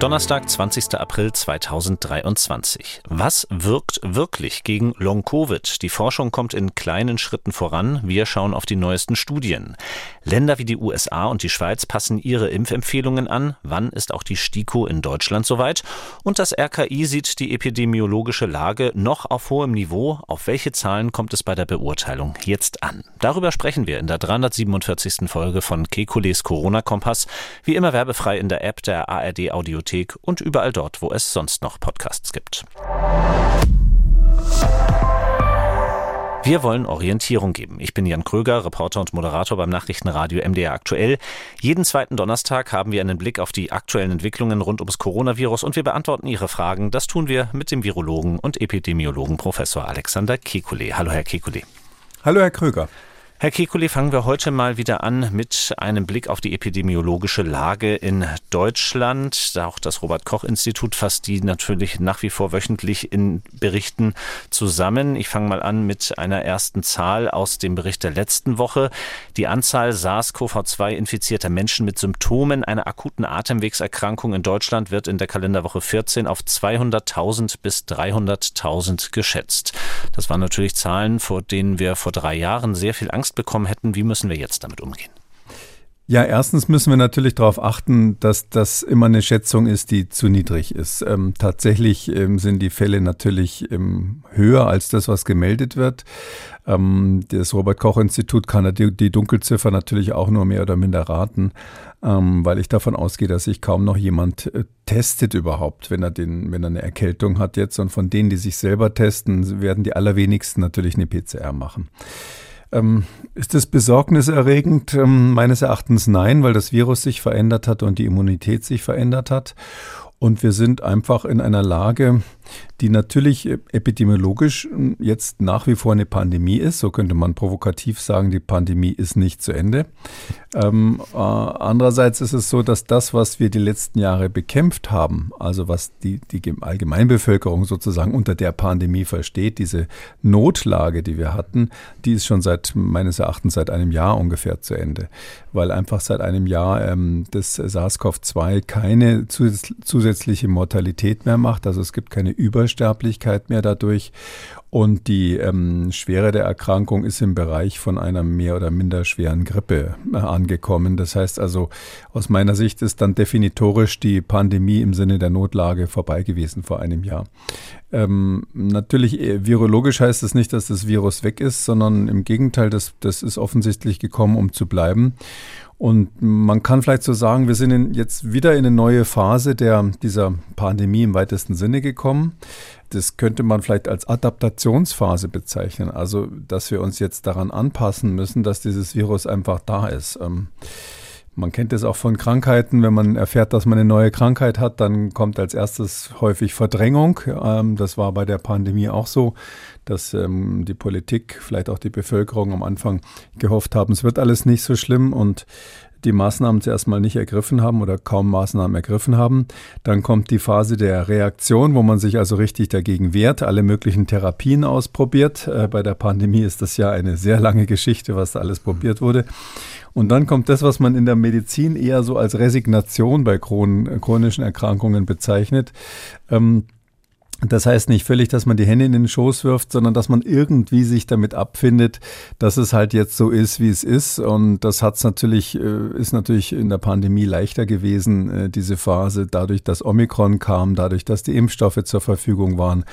Donnerstag, 20. April 2023. Was wirkt wirklich gegen Long-Covid? Die Forschung kommt in kleinen Schritten voran. Wir schauen auf die neuesten Studien. Länder wie die USA und die Schweiz passen ihre Impfempfehlungen an. Wann ist auch die STIKO in Deutschland soweit? Und das RKI sieht die epidemiologische Lage noch auf hohem Niveau. Auf welche Zahlen kommt es bei der Beurteilung jetzt an? Darüber sprechen wir in der 347. Folge von Kekules Corona-Kompass. Wie immer werbefrei in der App der ARD Audiothek Audiothek und überall dort, wo es sonst noch Podcasts gibt. Wir wollen Orientierung geben. Ich bin Jan Kröger, Reporter und Moderator beim Nachrichtenradio MDR aktuell. Jeden zweiten Donnerstag haben wir einen Blick auf die aktuellen Entwicklungen rund ums Coronavirus und wir beantworten Ihre Fragen. Das tun wir mit dem Virologen und Epidemiologen Professor Alexander Kekulé. Hallo, Herr Kekulé. Hallo, Herr Kröger. Herr Kekulé, fangen wir heute mal wieder an mit einem Blick auf die epidemiologische Lage in Deutschland. Auch das Robert-Koch-Institut fasst die natürlich nach wie vor wöchentlich in Berichten zusammen. Ich fange mal an mit einer ersten Zahl aus dem Bericht der letzten Woche. Die Anzahl SARS-CoV-2-infizierter Menschen mit Symptomen einer akuten Atemwegserkrankung in Deutschland wird in der Kalenderwoche 14 auf 200.000 bis 300.000 geschätzt. Das waren natürlich Zahlen, vor denen wir vor drei Jahren sehr viel Angst Angst bekommen hätten. Wie müssen wir jetzt damit umgehen? Ja, erstens müssen wir natürlich darauf achten, dass das immer eine Schätzung ist, die zu niedrig ist. Ähm, tatsächlich ähm, sind die Fälle natürlich ähm, höher als das, was gemeldet wird. Ähm, das Robert-Koch-Institut kann die, die, Dunkelziffer natürlich auch nur mehr oder minder raten, ähm, weil ich davon ausgehe, dass sich kaum noch jemand äh, testet überhaupt, wenn er, den, wenn er eine Erkältung hat jetzt. Und von denen, die sich selber testen, werden die allerwenigsten natürlich eine PCR machen. Ähm, ist das besorgniserregend? Ähm, meines Erachtens nein, weil das Virus sich verändert hat und die Immunität sich verändert hat. Und wir sind einfach in einer Lage, die natürlich epidemiologisch hm, jetzt nach wie vor eine Pandemie ist. So könnte man provokativ sagen, die Pandemie ist nicht zu Ende. Ähm, äh, andererseits ist es so, dass das, was wir die letzten Jahre bekämpft haben, also was die, die Allgemeinbevölkerung sozusagen unter der Pandemie versteht, diese Notlage, die wir hatten, die ist schon seit meines Erachtens seit einem Jahr ungefähr zu Ende, weil einfach seit einem Jahr ähm, das SARS-CoV-2 keine zusätzliche Mortalität mehr macht. Also es gibt keine Übersterblichkeit mehr dadurch. Und die ähm, Schwere der Erkrankung ist im Bereich von einer mehr oder minder schweren Grippe äh, angekommen. Das heißt also, aus meiner Sicht ist dann definitorisch die Pandemie im Sinne der Notlage vorbei gewesen vor einem Jahr. Ähm, natürlich, äh, virologisch heißt das nicht, dass das Virus weg ist, sondern im Gegenteil, das, das ist offensichtlich gekommen, um zu bleiben. Und man kann vielleicht so sagen, wir sind in, jetzt wieder in eine neue Phase der, dieser Pandemie im weitesten Sinne gekommen. Das könnte man vielleicht als Adaptationsphase bezeichnen. Also, dass wir uns jetzt daran anpassen müssen, dass dieses Virus einfach da ist. Ähm, man kennt es auch von Krankheiten. Wenn man erfährt, dass man eine neue Krankheit hat, dann kommt als erstes häufig Verdrängung. Ähm, das war bei der Pandemie auch so, dass ähm, die Politik, vielleicht auch die Bevölkerung am Anfang gehofft haben, es wird alles nicht so schlimm und die Maßnahmen zuerst mal nicht ergriffen haben oder kaum Maßnahmen ergriffen haben. Dann kommt die Phase der Reaktion, wo man sich also richtig dagegen wehrt, alle möglichen Therapien ausprobiert. Äh, bei der Pandemie ist das ja eine sehr lange Geschichte, was da alles probiert wurde. Und dann kommt das, was man in der Medizin eher so als Resignation bei chronischen Erkrankungen bezeichnet. Ähm, das heißt nicht völlig, dass man die Hände in den Schoß wirft, sondern dass man irgendwie sich damit abfindet, dass es halt jetzt so ist, wie es ist. Und das hat's natürlich, äh, ist natürlich in der Pandemie leichter gewesen, äh, diese Phase, dadurch, dass Omikron kam, dadurch, dass die Impfstoffe zur Verfügung waren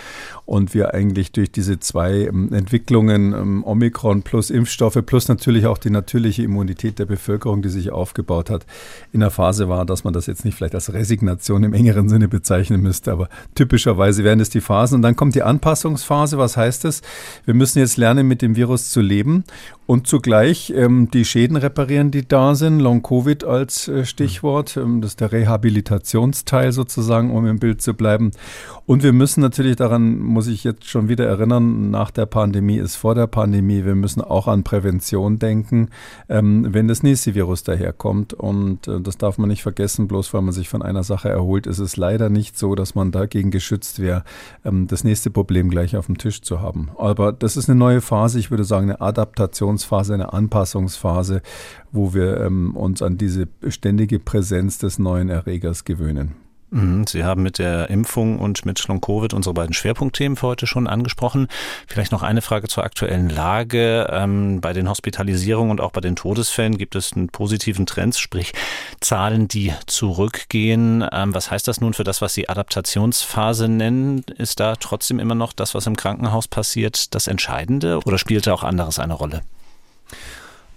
und wir eigentlich durch diese zwei ähm, Entwicklungen, ähm, Omikron plus Impfstoffe, plus natürlich auch die natürliche Immunität der Bevölkerung, die sich aufgebaut hat, in der Phase war, dass man das jetzt nicht vielleicht als Resignation im engeren Sinne bezeichnen müsste, aber typischerweise werden es die Phasen. Und dann kommt die Anpassungsphase. Was heißt das? Wir müssen jetzt lernen, mit dem Virus zu leben und zugleich ähm, die Schäden reparieren, die da sind. Long-Covid als äh, Stichwort. Ähm, das ist der Rehabilitationsteil sozusagen, um im Bild zu bleiben. Und wir müssen natürlich daran, muss ich jetzt schon wieder erinnern, nach der Pandemie ist vor der Pandemie. Wir müssen auch an Prävention denken, ähm, wenn das nächste Virus daherkommt. Und äh, das darf man nicht vergessen, bloß weil man sich von einer Sache erholt, ist es leider nicht so, dass man dagegen geschützt wäre, ähm, das nächste Problem gleich auf dem Tisch zu haben. Aber das ist eine neue Phase. Ich würde sagen, eine Adaptation Adaptionsphase, eine Anpassungsphase, wo wir ähm, uns an diese ständige Präsenz des neuen Erregers gewöhnen. Mhm, Sie haben mit der Impfung und mit Long-Covid unsere beiden Schwerpunktthemen für heute schon angesprochen. Vielleicht noch eine Frage zur aktuellen Lage. Ähm, bei den Hospitalisierungen und auch bei den Todesfällen gibt es einen positiven Trend, sprich Zahlen, die zurückgehen. Ähm, was heißt das nun für das, was Sie Adaptationsphase nennen? Ist da trotzdem immer noch das, was im Krankenhaus passiert, das Entscheidende oder spielt da auch anderes eine Rolle?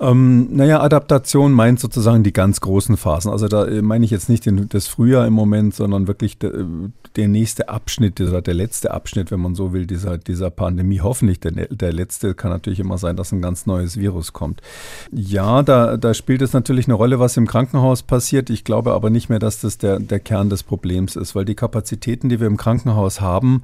Ähm, naja, Adaptation meint sozusagen die ganz großen Phasen. Also da äh, meine ich jetzt nicht den, das Frühjahr im Moment, sondern wirklich de, äh, der nächste Abschnitt, dieser, der letzte Abschnitt, wenn man so will, dieser, dieser Pandemie. Hoffentlich der, der letzte kann natürlich immer sein, dass ein ganz neues Virus kommt. Ja, da, da spielt es natürlich eine Rolle, was im Krankenhaus passiert. Ich glaube aber nicht mehr, dass das der, der Kern des Problems ist, weil die Kapazitäten, die wir im Krankenhaus haben,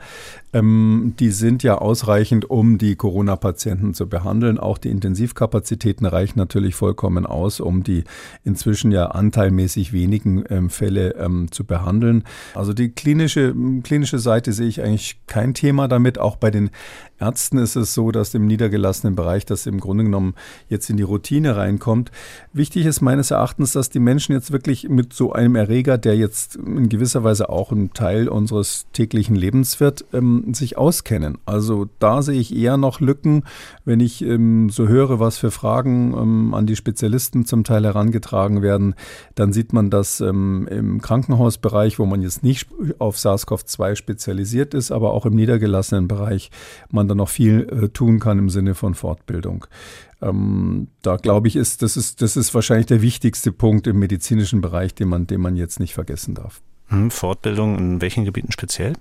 ähm, die sind ja ausreichend, um die Corona-Patienten zu behandeln. Auch die Intensivkapazitäten reichen natürlich vollkommen aus, um die inzwischen ja anteilmäßig wenigen ähm, Fälle ähm, zu behandeln. Also die klinische, klinische Seite sehe ich eigentlich kein Thema damit. Auch bei den Ärzten ist es so, dass im niedergelassenen Bereich das im Grunde genommen jetzt in die Routine reinkommt. Wichtig ist meines Erachtens, dass die Menschen jetzt wirklich mit so einem Erreger, der jetzt in gewisser Weise auch ein Teil unseres täglichen Lebens wird, ähm, sich auskennen. Also da sehe ich eher noch Lücken, wenn ich ähm, so höre, was für Fragen ähm, an die Spezialisten zum Teil herangetragen werden, dann sieht man, dass ähm, im Krankenhausbereich, wo man jetzt nicht auf SARS-CoV-2 spezialisiert ist, aber auch im niedergelassenen Bereich man man da noch viel äh, tun kann im Sinne von Fortbildung. Ähm, da glaube ich, ist das, ist das ist wahrscheinlich der wichtigste Punkt im medizinischen Bereich, den man, den man jetzt nicht vergessen darf. Hm, Fortbildung in welchen Gebieten speziell?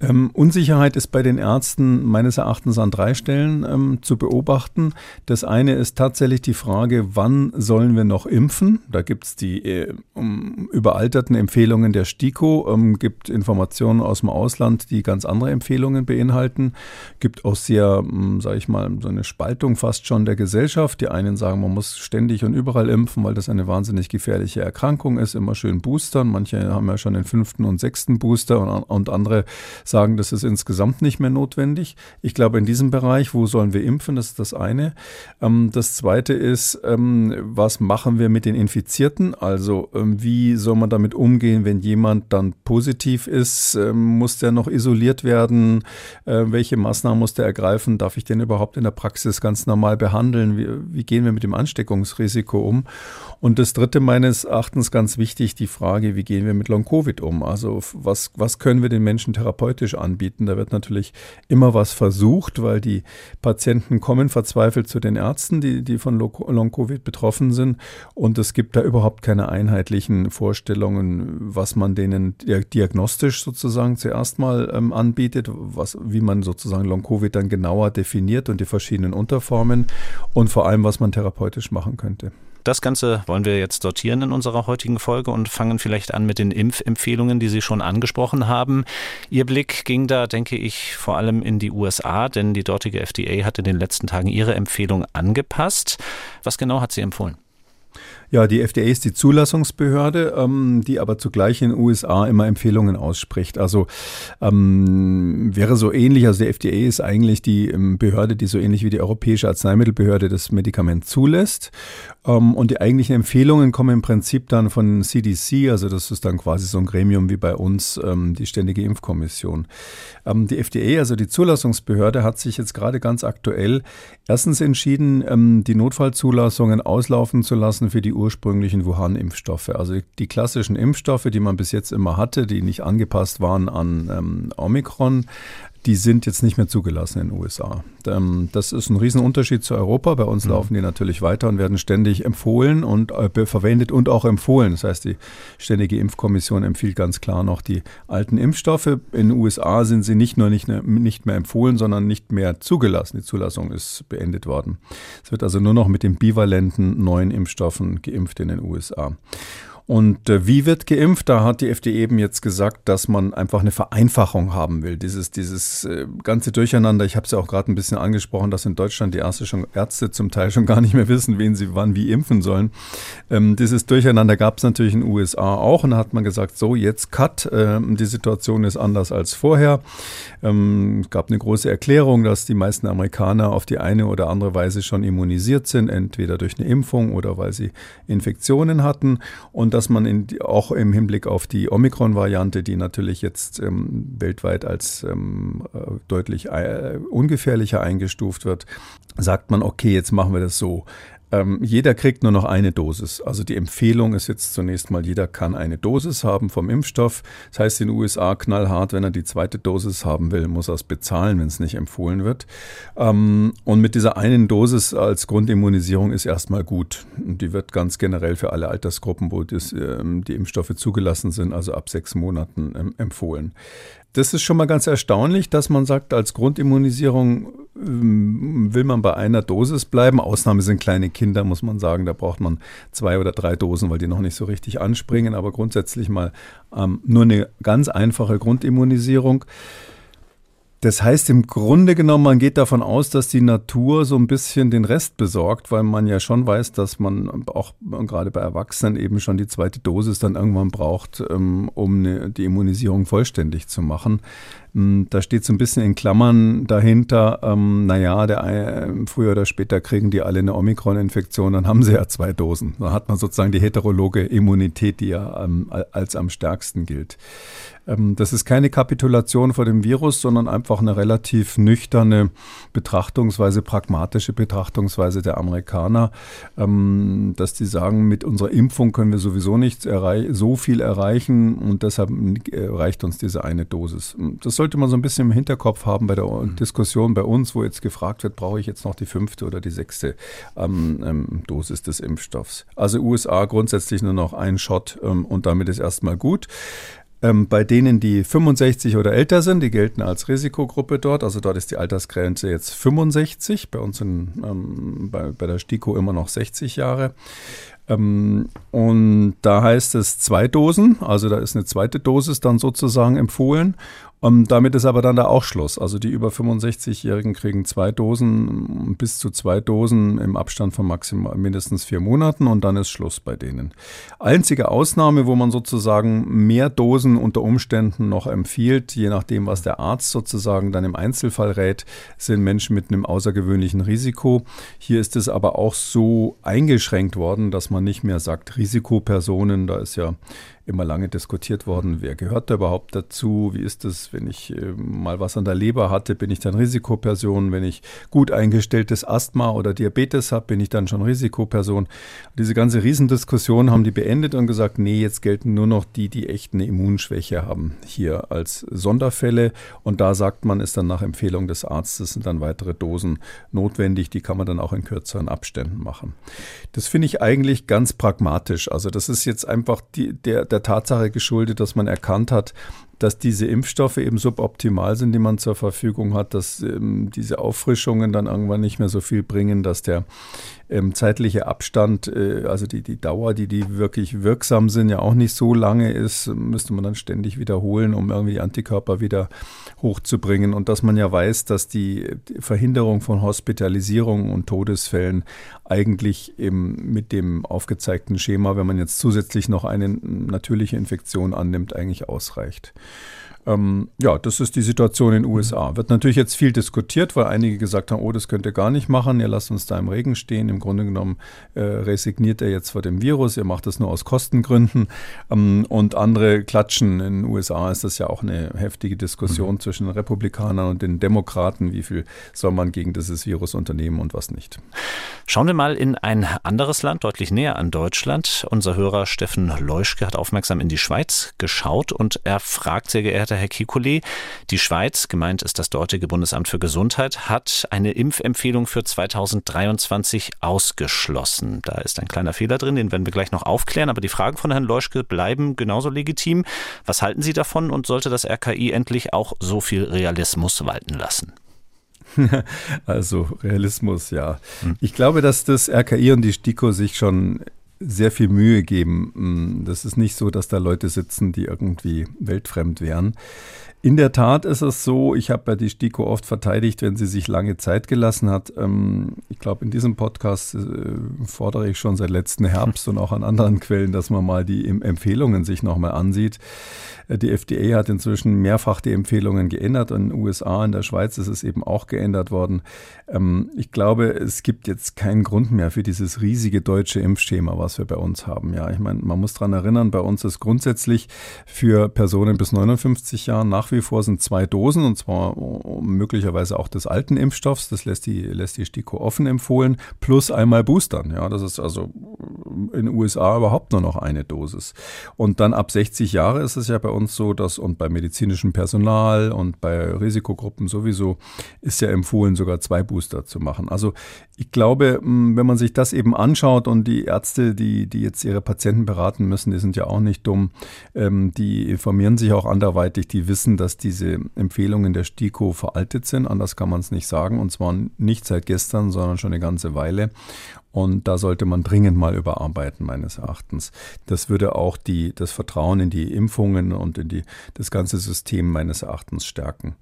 Ähm, Unsicherheit ist bei den Ärzten meines Erachtens an drei Stellen ähm, zu beobachten. Das eine ist tatsächlich die Frage, wann sollen wir noch impfen? Da gibt es die äh, um, überalterten Empfehlungen der STIKO, ähm, gibt Informationen aus dem Ausland, die ganz andere Empfehlungen beinhalten. Gibt auch sehr, ähm, sage ich mal, so eine Spaltung fast schon der Gesellschaft. Die einen sagen, man muss ständig und überall impfen, weil das eine wahnsinnig gefährliche Erkrankung ist. Immer schön boostern. Manche haben ja schon den fünften und sechsten Booster und, und andere sagen, das ist insgesamt nicht mehr notwendig. Ich glaube, in diesem Bereich, wo sollen wir impfen, das ist das eine. Ähm, das zweite ist, ähm, was machen wir mit den Infizierten? Also ähm, wie soll man damit umgehen, wenn jemand dann positiv ist? Ähm, muss der noch isoliert werden? Äh, welche Maßnahmen muss der ergreifen? Darf ich den überhaupt in der Praxis ganz normal behandeln? Wie, wie gehen wir mit dem Ansteckungsrisiko um? Und das dritte meines Erachtens ganz wichtig, die Frage, wie gehen wir mit Long-Covid um? Also was, was können wir den Menschen therapeutisch anbieten? Da wird natürlich immer was versucht, weil die Patienten kommen verzweifelt zu den Ärzten, die, die von Long-Covid betroffen sind. Und es gibt da überhaupt keine einheitlichen Vorstellungen, was man denen diagnostisch sozusagen zuerst mal ähm, anbietet, was, wie man sozusagen Long-Covid dann genauer definiert und die verschiedenen Unterformen und vor allem, was man therapeutisch machen könnte. Das Ganze wollen wir jetzt sortieren in unserer heutigen Folge und fangen vielleicht an mit den Impfempfehlungen, die Sie schon angesprochen haben. Ihr Blick ging da, denke ich, vor allem in die USA, denn die dortige FDA hat in den letzten Tagen ihre Empfehlung angepasst. Was genau hat sie empfohlen? Ja, die FDA ist die Zulassungsbehörde, ähm, die aber zugleich in den USA immer Empfehlungen ausspricht. Also ähm, wäre so ähnlich, also die FDA ist eigentlich die ähm, Behörde, die so ähnlich wie die Europäische Arzneimittelbehörde das Medikament zulässt. Ähm, und die eigentlichen Empfehlungen kommen im Prinzip dann von CDC, also das ist dann quasi so ein Gremium wie bei uns, ähm, die Ständige Impfkommission. Ähm, die FDA, also die Zulassungsbehörde, hat sich jetzt gerade ganz aktuell erstens entschieden, die Notfallzulassungen auslaufen zu lassen für die ursprünglichen Wuhan-Impfstoffe. Also die klassischen Impfstoffe, die man bis jetzt immer hatte, die nicht angepasst waren an Omikron, die sind jetzt nicht mehr zugelassen in den USA. Ähm, das ist ein Riesenunterschied zu Europa. Bei uns mhm. laufen die natürlich weiter und werden ständig empfohlen und äh, verwendet und auch empfohlen. Das heißt, die Ständige Impfkommission empfiehlt ganz klar noch die alten Impfstoffe. In den USA sind sie nicht nur nicht, nicht mehr empfohlen, sondern nicht mehr zugelassen. Die Zulassung ist beendet worden. Es wird also nur noch mit den bivalenten neuen Impfstoffen geimpft in den USA. Und äh, wie wird geimpft? Da hat die FDP eben jetzt gesagt, dass man einfach eine Vereinfachung haben will. Dieses, dieses äh, ganze Durcheinander, ich habe es ja auch gerade ein bisschen angesprochen, dass in Deutschland die Ärzte, schon, Ärzte zum Teil schon gar nicht mehr wissen, wen sie wann wie impfen sollen. Ähm, dieses Durcheinander gab es natürlich in den USA auch und da hat man gesagt, so jetzt Cut, ähm, die Situation ist anders als vorher. Ähm, es gab eine große Erklärung, dass die meisten Amerikaner auf die eine oder andere Weise schon immunisiert sind, entweder durch eine Impfung oder weil sie Infektionen hatten und dass man in, auch im Hinblick auf die Omikron-Variante, die natürlich jetzt ähm, weltweit als ähm, äh, deutlich äh, ungefährlicher eingestuft wird, sagt man, okay, jetzt machen wir das so. Ähm, jeder kriegt nur noch eine Dosis. Also die Empfehlung ist jetzt zunächst mal, jeder kann eine Dosis haben vom Impfstoff. Das heißt in den USA knallhart, wenn er die zweite Dosis haben will, muss er es bezahlen, wenn es nicht empfohlen wird. Ähm, und mit dieser einen Dosis als Grundimmunisierung ist erstmal gut. Die wird ganz generell für alle Altersgruppen, wo das, ähm, die Impfstoffe zugelassen sind, also ab sechs Monaten ähm, empfohlen. Das ist schon mal ganz erstaunlich, dass man sagt, als Grundimmunisierung ähm, will man bei einer Dosis bleiben. Ausnahme sind kleine Kinder, muss man sagen. Da braucht man zwei oder drei Dosen, weil die noch nicht so richtig anspringen. Aber grundsätzlich mal ähm, nur eine ganz einfache Grundimmunisierung. Das heißt im Grunde genommen, man geht davon aus, dass die Natur so ein bisschen den Rest besorgt, weil man ja schon weiß, dass man auch gerade bei Erwachsenen eben schon die zweite Dosis dann irgendwann braucht, ähm, um die Immunisierung vollständig zu machen. Ähm, da steht so ein bisschen in Klammern dahinter, ähm, naja, der, äh, früher oder später kriegen die alle eine Omikron-Infektion, dann haben sie ja zwei Dosen. Dann hat man sozusagen die heterologe Immunität, die ja ähm, als am stärksten gilt. Ähm, das ist keine Kapitulation vor dem Virus, sondern einfach eine relativ nüchterne Betrachtungsweise, pragmatische Betrachtungsweise der Amerikaner, ähm, dass die sagen, mit unserer Impfung können wir sowieso nicht so viel erreichen und deshalb äh, reicht uns diese eine Dosis. Das sollte man so ein bisschen im Hinterkopf haben bei der mhm. Diskussion bei uns, wo jetzt gefragt wird, brauche ich jetzt noch die fünfte oder die sechste ähm, Dosis des Impfstoffs. Also USA grundsätzlich nur noch ein Shot und damit ist erstmal gut. Ähm, bei denen, die 65 oder älter sind, die gelten als Risikogruppe dort. Also dort ist die Altersgrenze jetzt 65. Bei uns sind ähm, bei, bei der STIKO immer noch 60 Jahre. Ähm, und da heißt es zwei Dosen, also da ist eine zweite Dosis dann sozusagen empfohlen. Um, damit ist aber dann da auch Schluss. Also die über 65-Jährigen kriegen zwei Dosen, bis zu zwei Dosen im Abstand von maximal mindestens vier Monaten und dann ist Schluss bei denen. Einzige Ausnahme, wo man sozusagen mehr Dosen unter Umständen noch empfiehlt, je nachdem, was der Arzt sozusagen dann im Einzelfall rät, sind Menschen mit einem außergewöhnlichen Risiko. Hier ist es aber auch so eingeschränkt worden, dass man nicht mehr sagt Risikopersonen. Da ist ja immer lange diskutiert worden, wer gehört da überhaupt dazu, wie ist es, wenn ich äh, mal was an der Leber hatte, bin ich dann Risikoperson, wenn ich gut eingestelltes Asthma oder Diabetes habe, bin ich dann schon Risikoperson. Diese ganze Riesendiskussion haben die beendet und gesagt, nee, jetzt gelten nur noch die, die echt eine Immunschwäche haben, hier als Sonderfälle und da sagt man, ist dann nach Empfehlung des Arztes sind dann weitere Dosen notwendig, die kann man dann auch in kürzeren Abständen machen. Das finde ich eigentlich ganz pragmatisch. Also das ist jetzt einfach die, der, der der Tatsache geschuldet, dass man erkannt hat, dass diese Impfstoffe eben suboptimal sind, die man zur Verfügung hat, dass ähm, diese Auffrischungen dann irgendwann nicht mehr so viel bringen, dass der ähm, zeitliche Abstand, äh, also die, die Dauer, die die wirklich wirksam sind, ja auch nicht so lange ist, müsste man dann ständig wiederholen, um irgendwie die Antikörper wieder hochzubringen. Und dass man ja weiß, dass die, Verhinderung von Hospitalisierungen und Todesfällen eigentlich eben mit dem aufgezeigten Schema, wenn man jetzt zusätzlich noch eine natürliche Infektion annimmt, eigentlich ausreicht. Ähm, ja, das ist die Situation in den USA. Wird natürlich jetzt viel diskutiert, weil einige gesagt haben, oh, das könnt ihr gar nicht machen, ihr lasst uns da im Regen stehen. Im Grunde genommen äh, resigniert er jetzt vor dem Virus, ihr macht das nur aus Kostengründen. Ähm, und andere klatschen. In den USA ist das ja auch eine heftige Diskussion mhm. zwischen den Republikanern und den Demokraten. Wie viel soll man gegen dieses Virus unternehmen und was nicht? Schauen wir mal in ein anderes Land, deutlich näher an Deutschland. Unser Hörer Steffen Leuschke hat aufmerksam in die Schweiz geschaut und er fragt, sehr geehrter Herr Kekulé. Die Schweiz, gemeint ist das dortige Bundesamt für Gesundheit, hat eine Impfempfehlung für 2023 ausgeschlossen. Da ist ein kleiner Fehler drin, den werden wir gleich noch aufklären. Aber die Fragen von Herrn Leuschke bleiben genauso legitim. Was halten Sie davon und sollte das RKI endlich auch so viel Realismus walten lassen? Also Realismus, ja. Ich glaube, dass das RKI und die STIKO sich schon sehr viel Mühe geben. Hm, das ist nicht so, dass da Leute sitzen, die irgendwie weltfremd wären. In der Tat ist es so, ich habe ja die STIKO oft verteidigt, wenn sie sich lange Zeit gelassen hat. Ähm, ich glaube, in diesem Podcast äh, fordere ich schon seit letzten Herbst und auch an anderen Quellen, dass man mal die Empfehlungen sich nochmal ansieht. Äh, die FDA hat inzwischen mehrfach die Empfehlungen geändert. In den USA, in der Schweiz ist es eben auch geändert worden. Ähm, ich glaube, es gibt jetzt keinen Grund mehr für dieses riesige deutsche Impfschema, was wir bei uns haben. Ja, ich meine, man muss daran erinnern, bei uns ist grundsätzlich für Personen bis 59 Jahren nach wie vor sind zwei Dosen und zwar möglicherweise auch des alten Impfstoffs, das lässt die, lässt die STIKO offen empfohlen, plus einmal Boostern. Ja, das ist also in den USA überhaupt nur noch eine Dosis. Und dann ab 60 Jahre ist es ja bei uns so, dass und bei medizinischem Personal und bei Risikogruppen sowieso ist ja empfohlen, sogar zwei Booster zu machen. Also ich glaube, wenn man sich das eben anschaut und die Ärzte, die, die jetzt ihre Patienten beraten müssen, die sind ja auch nicht dumm, ähm, die informieren sich auch anderweitig, die wissen, dass diese Empfehlungen der STIKO veraltet sind. Anders kann man es nicht sagen. Und zwar nicht seit gestern, sondern schon eine ganze Weile. Und da sollte man dringend mal überarbeiten, meines Erachtens. Das würde auch die, das Vertrauen in die Impfungen und in die, das ganze System meines Erachtens stärken.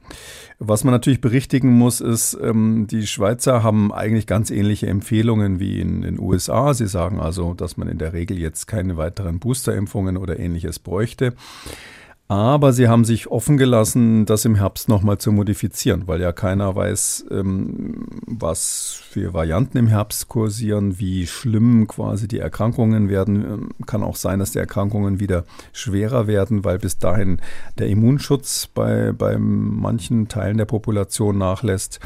Was man natürlich berichtigen muss, ist, ähm, die Schweizer haben eigentlich ganz ähnliche Empfehlungen wie in den USA. Sie sagen also, dass man in der Regel jetzt keine weiteren Boosterimpfungen oder ähnliches bräuchte. Aber sie haben sich offen gelassen, das im Herbst nochmal zu modifizieren, weil ja keiner weiß, ähm, was für Varianten im Herbst kursieren, wie schlimm quasi die Erkrankungen werden. Ähm, kann auch sein, dass die Erkrankungen wieder schwerer werden, weil bis dahin der Immunschutz bei, bei manchen Teilen der Population nachlässt.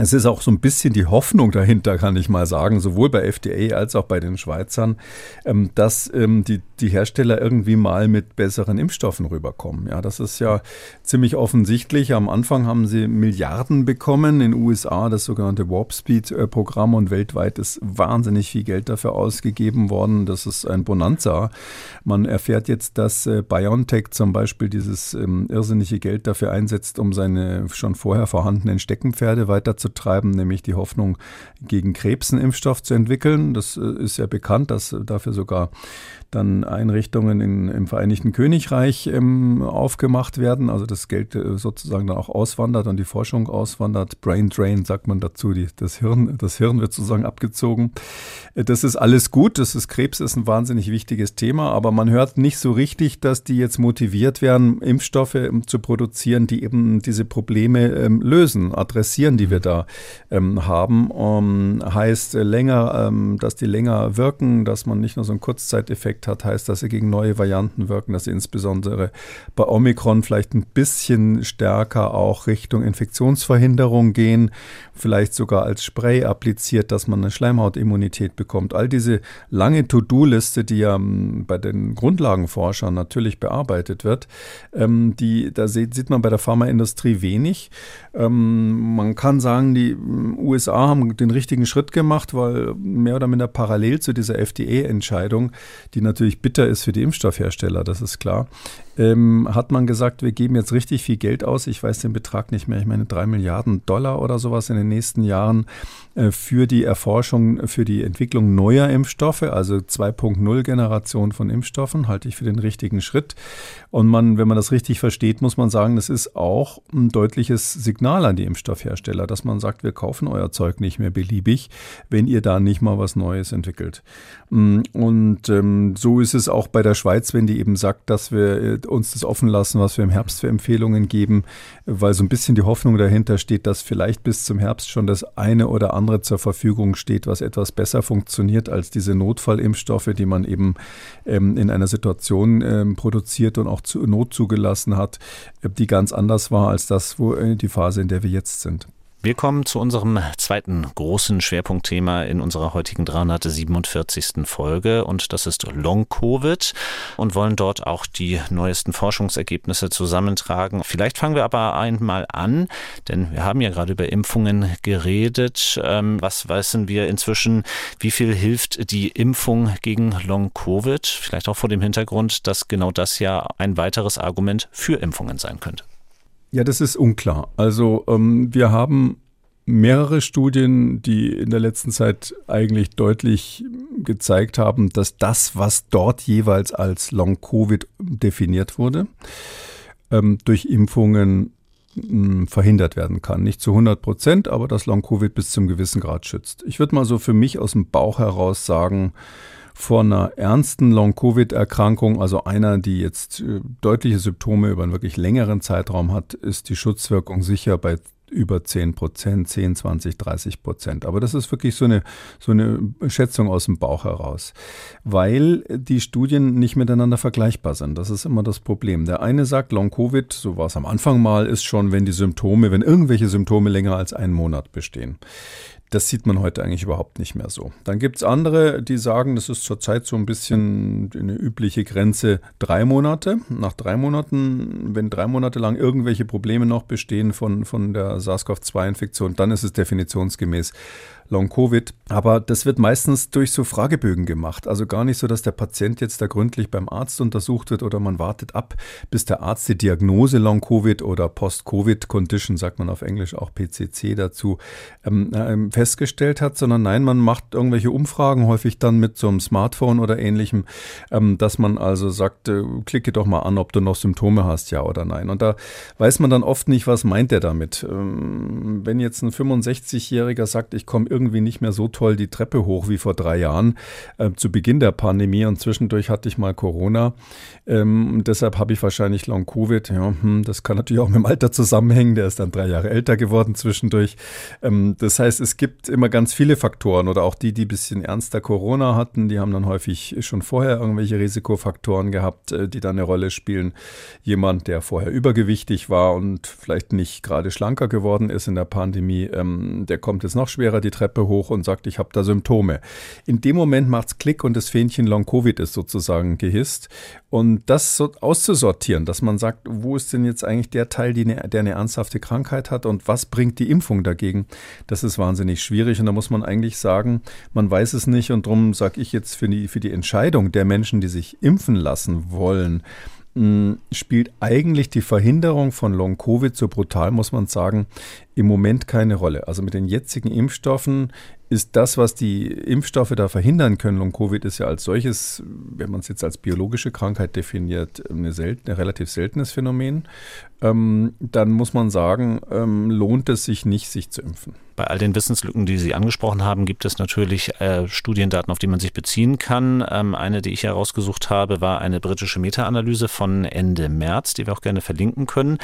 Es ist auch so ein bisschen die Hoffnung dahinter, kann ich mal sagen, sowohl bei FDA als auch bei den Schweizern, ähm, dass ähm, die, Hersteller irgendwie mal mit besseren Impfstoffen rüberkommen. Ja, das ist ja ziemlich offensichtlich. Am Anfang haben sie Milliarden bekommen in den USA, das sogenannte Warp Speed Programm und weltweit ist wahnsinnig viel Geld dafür ausgegeben worden. Das ist ein Bonanza. Man erfährt jetzt, dass äh, BioNTech zum Beispiel dieses ähm, irrsinnige Geld dafür einsetzt, um seine schon vorher vorhandenen Steckenpferde weiter zu treiben, nämlich die Hoffnung, gegen Krebs einen Impfstoff zu entwickeln. Das äh, ist ja bekannt, dass dafür sogar dann Einrichtungen in, im Vereinigten Königreich ähm, aufgemacht werden, also das Geld äh, sozusagen dann auch auswandert und die Forschung auswandert. Brain Drain sagt man dazu, die, das, Hirn, das Hirn wird sozusagen abgezogen. Äh, das ist alles gut, das ist Krebs ist ein wahnsinnig wichtiges Thema, aber man hört nicht so richtig, dass die jetzt motiviert werden, Impfstoffe ähm, zu produzieren, die eben diese Probleme ähm, lösen, adressieren, die wir da ähm, haben. Um, heißt äh, länger, ähm, dass die länger wirken, dass man nicht nur so einen Kurzzeiteffekt Effekt hat, heißt, dass sie gegen neue Varianten wirken, dass sie insbesondere bei Omikron vielleicht ein bisschen stärker auch Richtung Infektionsverhinderung gehen, vielleicht sogar als Spray appliziert, dass man eine Schleimhautimmunität bekommt. All diese lange To-Do-Liste, die ja ähm, bei den Grundlagenforschern natürlich bearbeitet wird, ähm, die, da sieht man bei der Pharmaindustrie wenig. Ähm, man kann sagen, die USA haben den richtigen Schritt gemacht, weil mehr oder minder parallel zu dieser FDA-Entscheidung, die natürlich bitter ist für die Impfstoffhersteller, das ist klar, ähm, hat man gesagt, wir geben jetzt richtig viel Geld aus. Ich weiß den Betrag nicht mehr. Ich meine drei Milliarden Dollar oder sowas in den nächsten Jahren äh, für die Erforschung, für die Entwicklung neuer Impfstoffe, also 2.0 Generation von Impfstoffen, halte ich für den richtigen Schritt. Und man, wenn man das richtig versteht, muss man sagen, das ist auch ein deutliches Signal an die Impfstoffhersteller, dass man sagt, wir kaufen euer Zeug nicht mehr beliebig, wenn ihr da nicht mal was Neues entwickelt. Mm, und ähm, so ist es auch bei der Schweiz, wenn die eben sagt, dass wir äh, uns das offen lassen, was wir im Herbst für Empfehlungen geben, weil so ein bisschen die Hoffnung dahinter steht, dass vielleicht bis zum Herbst schon das eine oder andere zur Verfügung steht, was etwas besser funktioniert als diese Notfallimpfstoffe, die man eben ähm, in einer Situation ähm, produziert und auch zu, Not zugelassen hat, die ganz anders war als das, wo äh, die Phase, in der wir jetzt sind. Wir kommen zu unserem zweiten großen Schwerpunktthema in unserer heutigen 347. Folge und das ist Long-Covid und wollen dort auch die neuesten Forschungsergebnisse zusammentragen. Vielleicht fangen wir aber einmal an, denn wir haben ja gerade über Impfungen geredet. Ähm, was wissen wir inzwischen? Wie viel hilft die Impfung gegen Long-Covid? Vielleicht auch vor dem Hintergrund, dass genau das ja ein weiteres Argument für Impfungen sein könnte. Ja, das ist unklar. Also ähm, wir haben mehrere Studien, die in der letzten Zeit eigentlich deutlich gezeigt haben, dass das, was dort jeweils als Long-Covid definiert wurde, ähm, durch Impfungen hm, verhindert werden kann. Nicht zu 100 Prozent, aber dass Long-Covid bis zum gewissen Grad schützt. Ich würde mal so für mich aus dem Bauch heraus sagen, vor einer ernsten Long-Covid-Erkrankung, also einer, die jetzt äh, deutliche Symptome über einen wirklich längeren Zeitraum hat, ist die Schutzwirkung sicher bei über 10 Prozent, 10, 20, 30 Prozent. Aber das ist wirklich so eine, so eine Schätzung aus dem Bauch heraus, weil die Studien nicht miteinander vergleichbar sind. Das ist immer das Problem. Der eine sagt, Long-Covid, so war es am Anfang mal, ist schon, wenn die Symptome, wenn irgendwelche Symptome länger als einen Monat bestehen. Das sieht man heute eigentlich überhaupt nicht mehr so. Dann gibt es andere, die sagen, das ist zurzeit so ein bisschen eine übliche Grenze drei Monate. Nach drei Monaten, wenn drei Monate lang irgendwelche Probleme noch bestehen von, von der SARS-CoV-2-Infektion, dann ist es definitionsgemäß Long-Covid. Aber das wird meistens durch so Fragebögen gemacht. Also gar nicht so, dass der Patient jetzt da gründlich beim Arzt untersucht wird oder man wartet ab, bis der Arzt die Diagnose Long-Covid oder Post-Covid-Condition, sagt man auf Englisch auch PCC dazu, ähm, ähm, festgestellt hat, sondern nein, man macht irgendwelche Umfragen, häufig dann mit so einem Smartphone oder ähnlichem, ähm, dass man also sagt, äh, klicke doch mal an, ob du noch Symptome hast, ja oder nein. Und da weiß man dann oft nicht, was meint er damit. Ähm, wenn jetzt ein 65-Jähriger sagt, ich komme irgendwie nicht mehr so toll die Treppe hoch wie vor drei Jahren äh, zu Beginn der Pandemie und zwischendurch hatte ich mal Corona. Ähm, deshalb habe ich wahrscheinlich Long Covid. Ja, hm, das kann natürlich auch mit dem Alter zusammenhängen. Der ist dann drei Jahre älter geworden zwischendurch. Ähm, das heißt, es gibt immer ganz viele Faktoren oder auch die, die ein bisschen ernster Corona hatten, die haben dann häufig schon vorher irgendwelche Risikofaktoren gehabt, äh, die dann eine Rolle spielen. Jemand, der vorher übergewichtig war und vielleicht nicht gerade schlanker geworden ist in der Pandemie, ähm, der kommt jetzt noch schwerer die Treppe Treppe hoch und sagt, ich habe da Symptome. In dem Moment macht es Klick und das Fähnchen Long Covid ist sozusagen gehisst. Und das so auszusortieren, dass man sagt, wo ist denn jetzt eigentlich der Teil, ne, der eine ernsthafte Krankheit hat und was bringt die Impfung dagegen, das ist wahnsinnig schwierig. Und da muss man eigentlich sagen, man weiß es nicht. Und darum sage ich jetzt für die, für die Entscheidung der Menschen, die sich impfen lassen wollen, spielt eigentlich die Verhinderung von Long-Covid, so brutal muss man sagen, im Moment keine Rolle. Also mit den jetzigen Impfstoffen ist das, was die Impfstoffe da verhindern können, Long Covid ist ja als solches, wenn man es jetzt als biologische Krankheit definiert, eine selten, ein relativ seltenes Phänomen, ähm, dann muss man sagen, ähm, lohnt es sich nicht, sich zu impfen. Bei all den Wissenslücken, die Sie angesprochen haben, gibt es natürlich äh, Studiendaten, auf die man sich beziehen kann. Ähm, eine, die ich herausgesucht habe, war eine britische Meta-Analyse von Ende März, die wir auch gerne verlinken können.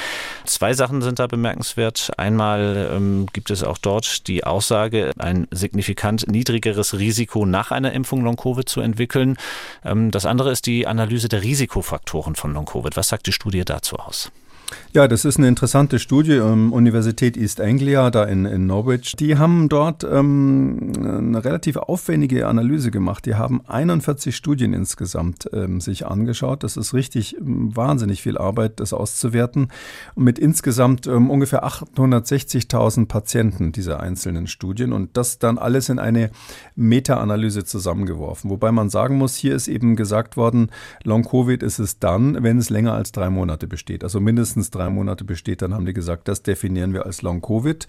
Zwei Sachen sind da bemerkenswert. Einmal ähm, gibt es auch dort die Aussage, ein signifikant niedrigeres Risiko nach einer Impfung Long-Covid zu entwickeln. Ähm, das andere ist die Analyse der Risikofaktoren von Long-Covid. Was sagt die Studie dazu aus? Ja, das ist eine interessante Studie, ähm, Universität East Anglia, da in, in Norwich. Die haben dort ähm, eine relativ aufwendige Analyse gemacht. Die haben 41 Studien insgesamt ähm, sich angeschaut. Das ist richtig ähm, wahnsinnig viel Arbeit, das auszuwerten. mit insgesamt ähm, ungefähr 860.000 Patienten dieser einzelnen Studien und das dann alles in eine Meta-Analyse zusammengeworfen. Wobei man sagen muss, hier ist eben gesagt worden, Long-Covid ist es dann, wenn es länger als drei Monate besteht. Also mindestens mindestens drei Monate besteht, dann haben die gesagt, das definieren wir als Long-Covid.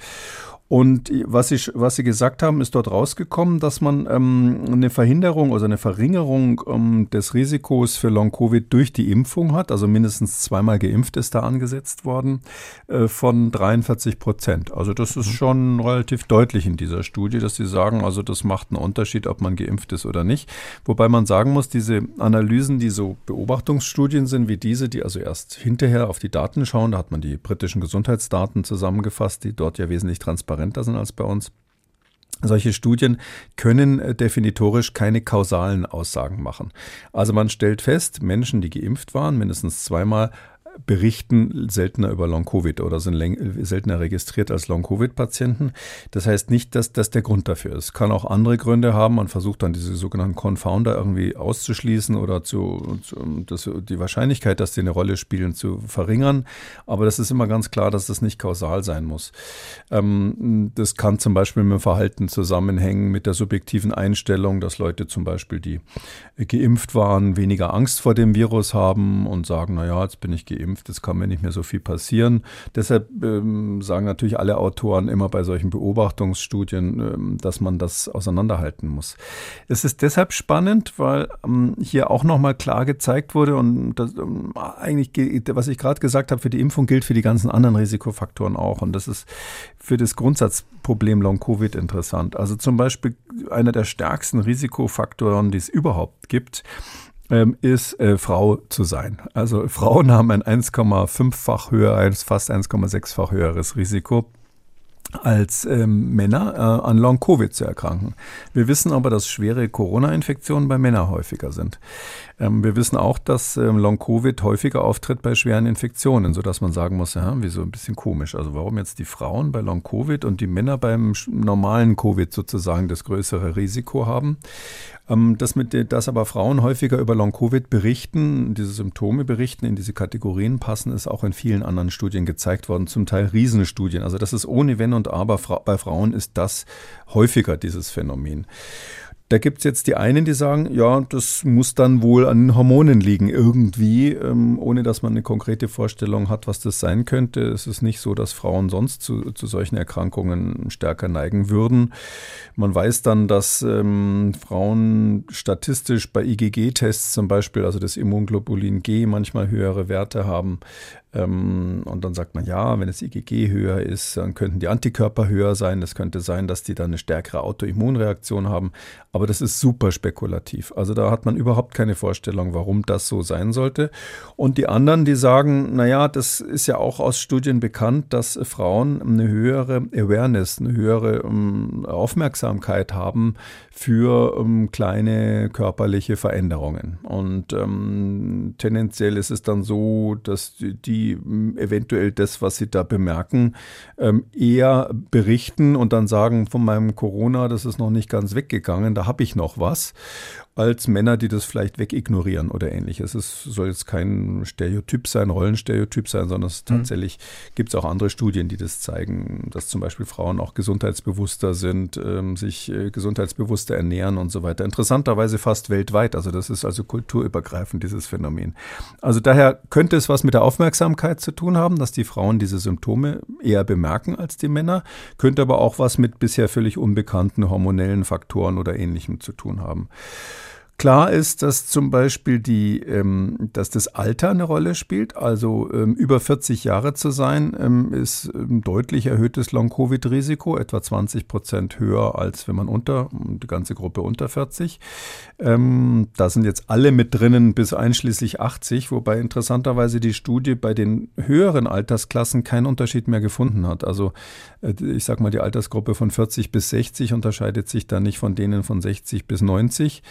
Und was sie, was sie gesagt haben, ist dort rausgekommen, dass man ähm, eine Verhinderung, also eine Verringerung ähm, des Risikos für Long-Covid durch die Impfung hat. Also mindestens zweimal geimpft ist da angesetzt worden, äh, von 43 Prozent. Also das ist mhm. schon relativ deutlich in dieser Studie, dass sie sagen, also das macht einen Unterschied, ob man geimpft ist oder nicht. Wobei man sagen muss, diese Analysen, die so Beobachtungsstudien sind wie diese, die also erst hinterher auf die Daten schauen, da hat man die britischen Gesundheitsdaten zusammengefasst, die dort ja wesentlich transparent transparenter sind als bei uns. Solche Studien können äh, definitorisch keine kausalen Aussagen machen. Also man stellt fest, Menschen, die geimpft waren, mindestens zweimal, berichten seltener über Long-Covid oder sind seltener registriert als Long-Covid-Patienten. Das heißt nicht, dass das der Grund dafür ist. Kann auch andere Gründe haben. Man versucht dann diese sogenannten Confounder irgendwie auszuschließen oder zu, zu das, die Wahrscheinlichkeit, dass die eine Rolle spielen, zu verringern. Aber das ist immer ganz klar, dass das nicht kausal sein muss. Ähm, das kann zum Beispiel mit dem Verhalten zusammenhängen, mit der subjektiven Einstellung, dass Leute zum Beispiel, die geimpft waren, weniger Angst vor dem Virus haben und sagen, naja, jetzt bin ich geimpft, jetzt kann mir nicht mehr so viel passieren. Deshalb ähm, sagen natürlich alle Autoren immer bei solchen Beobachtungsstudien, ähm, dass man das auseinanderhalten muss. Es ist deshalb spannend, weil ähm, hier auch nochmal klar gezeigt wurde und das, ähm, eigentlich, was ich gerade gesagt habe, für die Impfung gilt für die ganzen anderen Risikofaktoren auch. Und das ist für das Grundsatzproblem Long-Covid interessant. Also zum Beispiel einer der stärksten Risikofaktoren, die es überhaupt gibt, ähm, ist äh, Frau zu sein. Also Frauen haben ein 1,5-fach höher, fast 1,6-fach höheres Risiko als ähm, Männer äh, an Long-Covid zu erkranken. Wir wissen aber, dass schwere Corona-Infektionen bei Männern häufiger sind. Ähm, wir wissen auch, dass ähm, Long-Covid häufiger auftritt bei schweren Infektionen, sodass man sagen muss, ja, wieso ein bisschen komisch. Also warum jetzt die Frauen bei Long-Covid und die Männer beim normalen Covid sozusagen das größere Risiko haben? Ähm, mit, dass aber Frauen häufiger über Long-Covid berichten, diese Symptome berichten, in diese Kategorien passen, ist auch in vielen anderen Studien gezeigt worden, zum Teil Riesenstudien. Also das ist ohne Wenn und Aber. Bei Frauen ist das häufiger, dieses Phänomen. Da gibt es jetzt die einen, die sagen, ja, das muss dann wohl an den Hormonen liegen, irgendwie, ähm, ohne dass man eine konkrete Vorstellung hat, was das sein könnte. Es ist nicht so, dass Frauen sonst zu, zu solchen Erkrankungen stärker neigen würden. Man weiß dann, dass ähm, Frauen statistisch bei IgG-Tests zum Beispiel, also das Immunglobulin G, manchmal höhere Werte haben und dann sagt man, ja, wenn das IgG höher ist, dann könnten die Antikörper höher sein. Es könnte sein, dass die dann eine stärkere Autoimmunreaktion haben. Aber das ist super spekulativ. Also da hat man überhaupt keine Vorstellung, warum das so sein sollte. Und die anderen, die sagen, naja, das ist ja auch aus Studien bekannt, dass Frauen eine höhere Awareness, eine höhere ähm, Aufmerksamkeit haben für ähm, kleine körperliche Veränderungen. Und ähm, tendenziell ist es dann so, dass die die eventuell das, was sie da bemerken, ähm, eher berichten und dann sagen, von meinem Corona, das ist noch nicht ganz weggegangen, da habe ich noch was als Männer, die das vielleicht wegignorieren oder ähnliches. Es soll jetzt kein Stereotyp sein, Rollenstereotyp sein, sondern es mhm. tatsächlich gibt es auch andere Studien, die das zeigen, dass zum Beispiel Frauen auch gesundheitsbewusster sind, ähm, sich äh, gesundheitsbewusster ernähren und so weiter. Interessanterweise fast weltweit. Also das ist also kulturübergreifend, dieses Phänomen. Also daher könnte es was mit der Aufmerksamkeit zu tun haben, dass die Frauen diese Symptome eher bemerken als die Männer, könnte aber auch was mit bisher völlig unbekannten hormonellen Faktoren oder ähnlichem zu tun haben. Klar ist, dass zum Beispiel die, ähm, dass das Alter eine Rolle spielt. Also ähm, über 40 Jahre zu sein, ähm, ist ein deutlich erhöhtes Long-Covid-Risiko, etwa 20 Prozent höher als wenn man unter, die ganze Gruppe unter 40. Ähm, da sind jetzt alle mit drinnen bis einschließlich 80, wobei interessanterweise die Studie bei den höheren Altersklassen keinen Unterschied mehr gefunden hat. Also äh, ich sag mal, die Altersgruppe von 40 bis 60 unterscheidet sich da nicht von denen von 60 bis 90.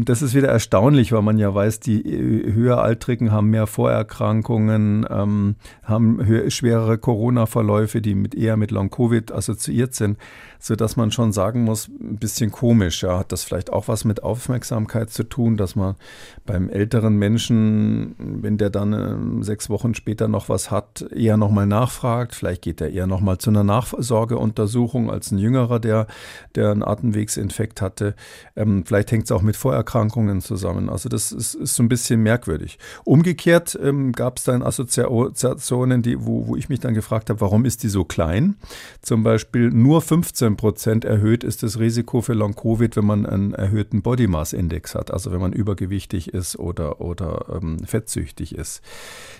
Und das ist wieder erstaunlich, weil man ja weiß, die äh, Höheraltrigen haben mehr Vorerkrankungen, ähm, haben schwerere Corona-Verläufe, die mit eher mit Long-Covid assoziiert sind so dass man schon sagen muss, ein bisschen komisch. Ja, hat das vielleicht auch was mit Aufmerksamkeit zu tun, dass man beim älteren Menschen, wenn der dann äh, sechs Wochen später noch was hat, eher nochmal nachfragt. Vielleicht geht er eher nochmal zu einer Nachsorgeuntersuchung als ein Jüngerer, der, der einen Atemwegsinfekt hatte. Ähm, vielleicht hängt es auch mit Vorerkrankungen zusammen. Also das ist, ist so ein bisschen merkwürdig. Umgekehrt ähm, gab es dann Assoziationen, die, wo, wo ich mich dann gefragt habe, warum ist die so klein? Zum Beispiel nur 15 15 Prozent erhöht ist das Risiko für Long-Covid, wenn man einen erhöhten Body Mass Index hat, also wenn man übergewichtig ist oder, oder ähm, fettsüchtig ist.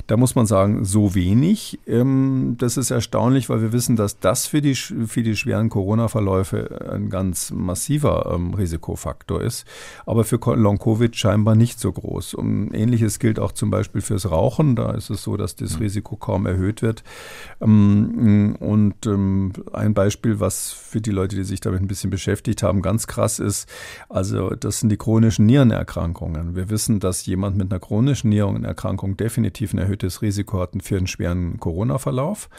Da muss man sagen, so wenig. Ähm, das ist erstaunlich, weil wir wissen, dass das für die, für die schweren Corona-Verläufe ein ganz massiver ähm, Risikofaktor ist. Aber für Long-Covid scheinbar nicht so groß. Und ähnliches gilt auch zum Beispiel fürs Rauchen. Da ist es so, dass das mhm. Risiko kaum erhöht wird. Ähm, und ähm, ein Beispiel, was für die Leute, die sich damit ein bisschen beschäftigt haben, ganz krass ist, also das sind die chronischen Nierenerkrankungen. Wir wissen, dass jemand mit einer chronischen Nierenerkrankung definitiv ein erhöhtes Risiko hat für einen schweren Corona-Verlauf.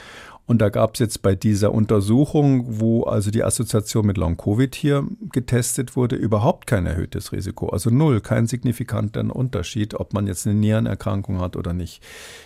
Und da gab es jetzt bei dieser Untersuchung, wo also die Assoziation mit Long-Covid hier getestet wurde, überhaupt kein erhöhtes Risiko. Also null, kein signifikanter Unterschied, ob man jetzt eine Nierenerkrankung hat oder nicht.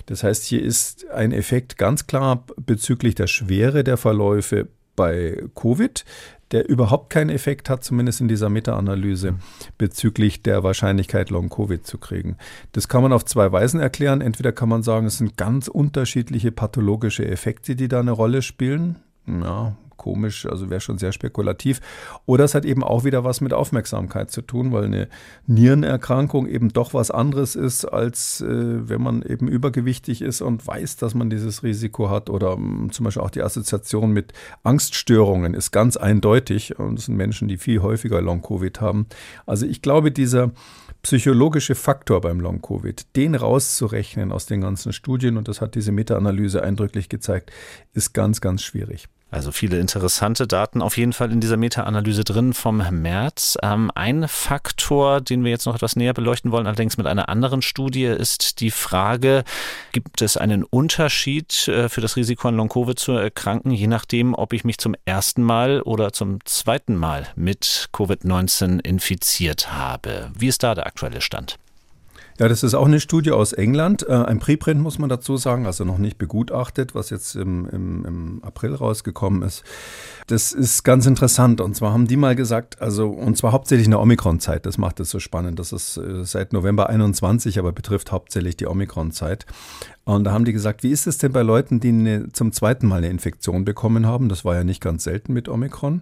Das heißt, hier ist ein Effekt ganz klar bezüglich der Schwere der Verläufe bei Covid, der überhaupt keinen Effekt hat, zumindest in dieser Meta-Analyse, mhm. bezüglich der Wahrscheinlichkeit, Long-Covid zu kriegen. Das kann man auf zwei Weisen erklären. Entweder kann man sagen, es sind ganz unterschiedliche pathologische Effekte, die da eine Rolle spielen. Ja, komisch, also wäre schon sehr spekulativ. Oder es hat eben auch wieder was mit Aufmerksamkeit zu tun, weil eine Nierenerkrankung eben doch was anderes ist, als äh, wenn man eben übergewichtig ist und weiß, dass man dieses Risiko hat. Oder mh, mm, zum Beispiel auch die Assoziation mit Angststörungen ist ganz eindeutig. Und es sind Menschen, die viel häufiger Long-Covid haben. Also ich glaube, dieser psychologische Faktor beim Long-Covid, den rauszurechnen aus den ganzen Studien, und das hat diese Meta-Analyse eindrücklich gezeigt, ist ganz, ganz schwierig. Also viele interessante Daten auf jeden Fall in dieser Meta-Analyse drin vom März. Ähm, ein Faktor, den wir jetzt noch etwas näher beleuchten wollen, allerdings mit einer anderen Studie, ist die Frage, gibt es einen Unterschied äh, für das Risiko an Long-Covid zu erkranken, je nachdem, ob ich mich zum ersten Mal oder zum zweiten Mal mit Covid-19 infiziert habe? Wie ist da der aktuelle Stand? Ja, das ist auch eine Studie aus England. Äh, ein Preprint muss man dazu sagen, also noch nicht begutachtet, was jetzt im, im, im April rausgekommen ist. Das ist ganz interessant. Und zwar haben die mal gesagt, also, und zwar hauptsächlich in der Omikron-Zeit. Das macht es so spannend. Das ist äh, seit November 21, aber betrifft hauptsächlich die Omikron-Zeit. Und da haben die gesagt, wie ist es denn bei Leuten, die eine, zum zweiten Mal eine Infektion bekommen haben? Das war ja nicht ganz selten mit Omikron.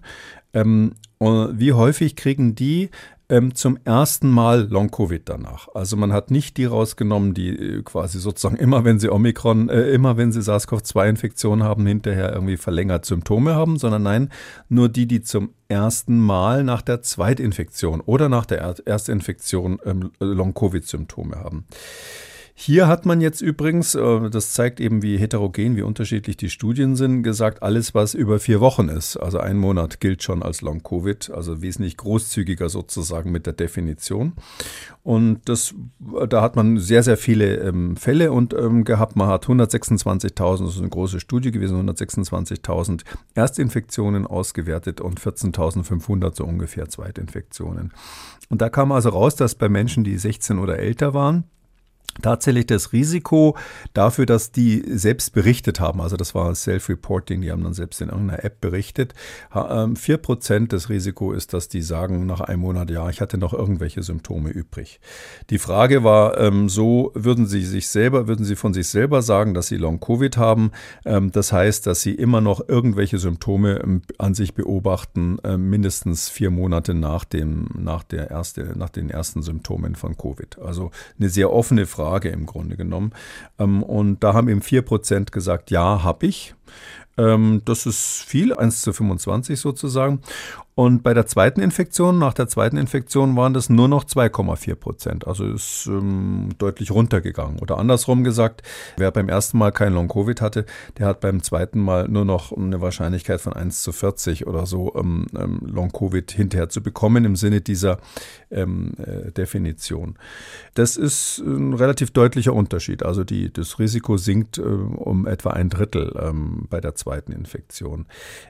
Ähm, wie häufig kriegen die ähm, zum ersten Mal Long-Covid danach. Also man hat nicht die rausgenommen, die äh, quasi sozusagen immer, wenn sie Omikron, äh, immer wenn sie SARS-CoV-2-Infektion haben, hinterher irgendwie verlängert Symptome haben, sondern nein, nur die, die zum ersten Mal nach der Zweitinfektion oder nach der Erstinfektion ähm, Long-Covid-Symptome haben. Hier hat man jetzt übrigens, äh, das zeigt eben, wie heterogen, wie unterschiedlich die Studien sind, gesagt, alles, was über vier Wochen ist, also ein Monat, gilt schon als Long-Covid, also wesentlich großzügiger sozusagen mit der Definition. Und das, da hat man sehr, sehr viele ähm, Fälle und ähm, gehabt. Man hat 126.000, das ist eine große Studie gewesen, 126.000 Erstinfektionen ausgewertet und 14.500 so ungefähr Zweitinfektionen. Und da kam also raus, dass bei Menschen, die 16 oder älter waren, tatsächlich das Risiko dafür, dass die selbst berichtet haben, also das war Self-Reporting, die haben dann selbst in irgendeiner App berichtet, ähm, vier Prozent des Risiko ist, dass die sagen nach einem Monat, ja, ich hatte noch irgendwelche Symptome übrig. Die Frage war ähm, so, würden sie sich selber, würden sie von sich selber sagen, dass sie Long-Covid haben? Ähm, das heißt, dass sie immer noch irgendwelche Symptome ähm, an sich beobachten, äh, mindestens vier Monate nach dem, nach der erste, nach den ersten Symptomen von Covid. Also eine sehr offene Frage Frage im Grunde genommen. Ähm, und da haben eben 4% gesagt, ja, habe ich. Ähm, das ist viel, 1 zu 25 sozusagen. Und bei der zweiten Infektion, nach der zweiten Infektion waren das nur noch 2,4 Prozent. Also ist ähm, deutlich runtergegangen. Oder andersrum gesagt, wer beim ersten Mal kein Long-Covid hatte, der hat beim zweiten Mal nur noch eine Wahrscheinlichkeit von 1 zu 40 oder so ähm, ähm, Long-Covid hinterher zu bekommen im Sinne dieser ähm, äh, Definition. Das ist ein relativ deutlicher Unterschied. Also die, das Risiko sinkt äh, um etwa ein Drittel ähm, bei der zweiten Infektion.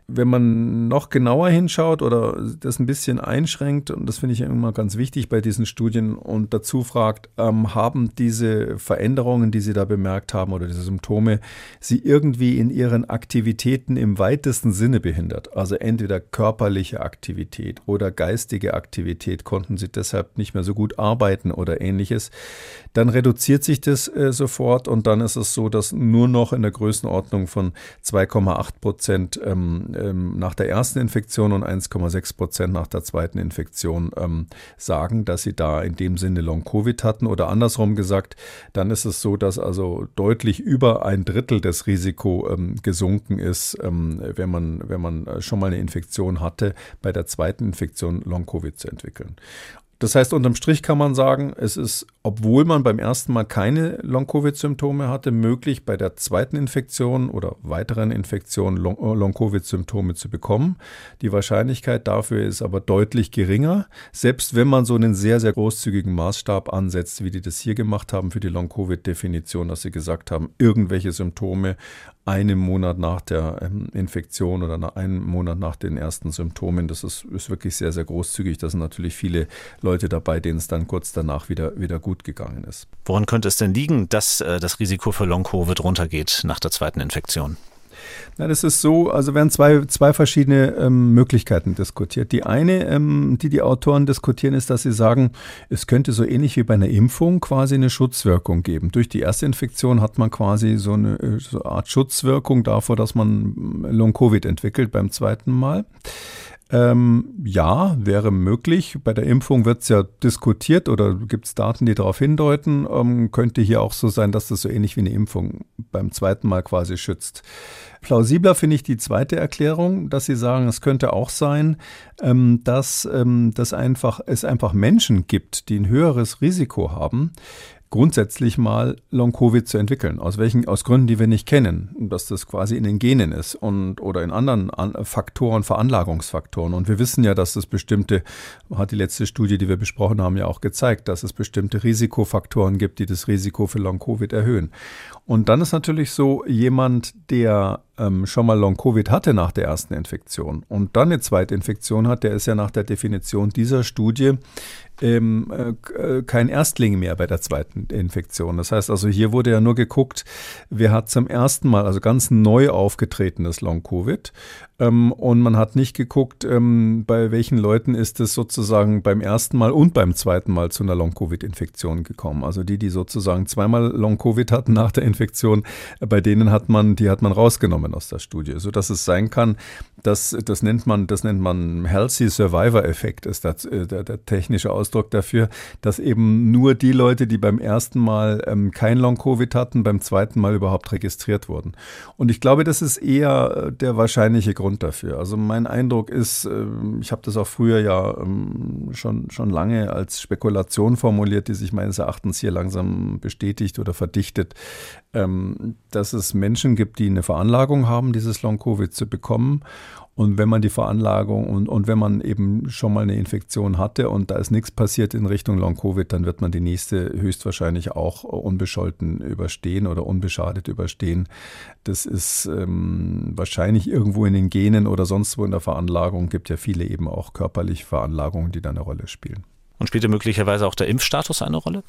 Wenn man noch genauer hinschaut oder oder das ein bisschen einschränkt, und das finde ich immer ganz wichtig bei diesen Studien, und dazu fragt, ähm, haben diese Veränderungen, die Sie da bemerkt haben oder diese Symptome, Sie irgendwie in Ihren Aktivitäten im weitesten Sinne behindert? Also entweder körperliche Aktivität oder geistige Aktivität, konnten Sie deshalb nicht mehr so gut arbeiten oder ähnliches, dann reduziert sich das äh, sofort und dann ist es so, dass nur noch in der Größenordnung von 2,8 Prozent ähm, ähm, nach der ersten Infektion und 1,7 2,6 Prozent nach der zweiten Infektion ähm, sagen, dass sie da in dem Sinne Long-Covid hatten. Oder andersrum gesagt, dann ist es so, dass also deutlich über ein Drittel des Risiko ähm, gesunken ist, ähm, wenn, man, wenn man schon mal eine Infektion hatte, bei der zweiten Infektion Long-Covid zu entwickeln. Das heißt, unterm Strich kann man sagen, es ist, obwohl man beim ersten Mal keine Long-Covid-Symptome hatte, möglich, bei der zweiten Infektion oder weiteren Infektionen Long-Covid-Symptome zu bekommen. Die Wahrscheinlichkeit dafür ist aber deutlich geringer, selbst wenn man so einen sehr, sehr großzügigen Maßstab ansetzt, wie die das hier gemacht haben für die Long-Covid-Definition, dass sie gesagt haben, irgendwelche Symptome einen Monat nach der ähm, Infektion oder nach einem Monat nach den ersten Symptomen. Das ist, ist wirklich sehr, sehr großzügig. Da sind natürlich viele Leute dabei, denen es dann kurz danach wieder, wieder gut gegangen ist. Woran könnte es denn liegen, dass äh, das Risiko für Long-Covid runtergeht nach der zweiten Infektion? Na, das ist so, also werden zwei, zwei verschiedene ähm, Möglichkeiten diskutiert. Die eine, ähm, die die Autoren diskutieren, ist, dass sie sagen, es könnte so ähnlich wie bei einer Impfung quasi eine Schutzwirkung geben. Durch die erste Infektion hat man quasi so eine, äh, so eine Art Schutzwirkung davor, dass man Long-Covid entwickelt beim zweiten Mal. Ähm, ja, wäre möglich. Bei der Impfung wird es ja diskutiert oder gibt es Daten, die darauf hindeuten. Ähm, könnte hier auch so sein, dass das so ähnlich wie eine Impfung beim zweiten Mal quasi schützt. Plausibler finde ich die zweite Erklärung, dass Sie sagen, es könnte auch sein, ähm, dass, ähm, dass einfach, es einfach Menschen gibt, die ein höheres Risiko haben, grundsätzlich mal Long-Covid zu entwickeln. Aus welchen, aus Gründen, die wir nicht kennen. Dass das quasi in den Genen ist und, oder in anderen Faktoren, Veranlagungsfaktoren. Und wir wissen ja, dass es bestimmte, hat die letzte Studie, die wir besprochen haben, ja auch gezeigt, dass es bestimmte Risikofaktoren gibt, die das Risiko für Long-Covid erhöhen. Und dann ist natürlich so, jemand, der ähm, schon mal Long-Covid hatte nach der ersten Infektion und dann eine zweite Infektion hat, der ist ja nach der Definition dieser Studie ähm, äh, kein Erstling mehr bei der zweiten Infektion. Das heißt also, hier wurde ja nur geguckt, wer hat zum ersten Mal, also ganz neu aufgetretenes Long-Covid ähm, und man hat nicht geguckt, ähm, bei welchen Leuten ist es sozusagen beim ersten Mal und beim zweiten Mal zu einer Long-Covid-Infektion gekommen. Also die, die sozusagen zweimal Long-Covid hatten nach der Infektion, äh, bei denen hat man, die hat man rausgenommen aus der Studie, so dass es sein kann, dass das nennt man, das nennt man Healthy Survivor Effekt, ist das, äh, der, der, technische Ausdruck dafür, dass eben nur die Leute, die beim ersten Mal ähm, kein Long-Covid hatten, beim zweiten Mal überhaupt registriert wurden. Und ich glaube, das ist eher äh, der wahrscheinliche Grund dafür. Also mein Eindruck ist, ähm, ich habe das auch früher ja ähm, schon, schon lange als Spekulation formuliert, die sich meines Erachtens hier langsam bestätigt oder verdichtet, ähm, dass es Menschen gibt, die eine Veranlagung haben, dieses Long-Covid zu bekommen und wenn man die Veranlagung und, und wenn man eben schon mal eine Infektion hatte und da ist nichts passiert in Richtung Long-Covid, dann wird man die nächste höchstwahrscheinlich auch unbescholten überstehen oder unbeschadet überstehen. Das ist ähm, wahrscheinlich irgendwo in den Genen oder sonst wo in der Veranlagung. Gibt ja viele eben auch körperliche Veranlagungen, die da eine Rolle spielen. Und spielt möglicherweise auch der Impfstatus eine Rolle?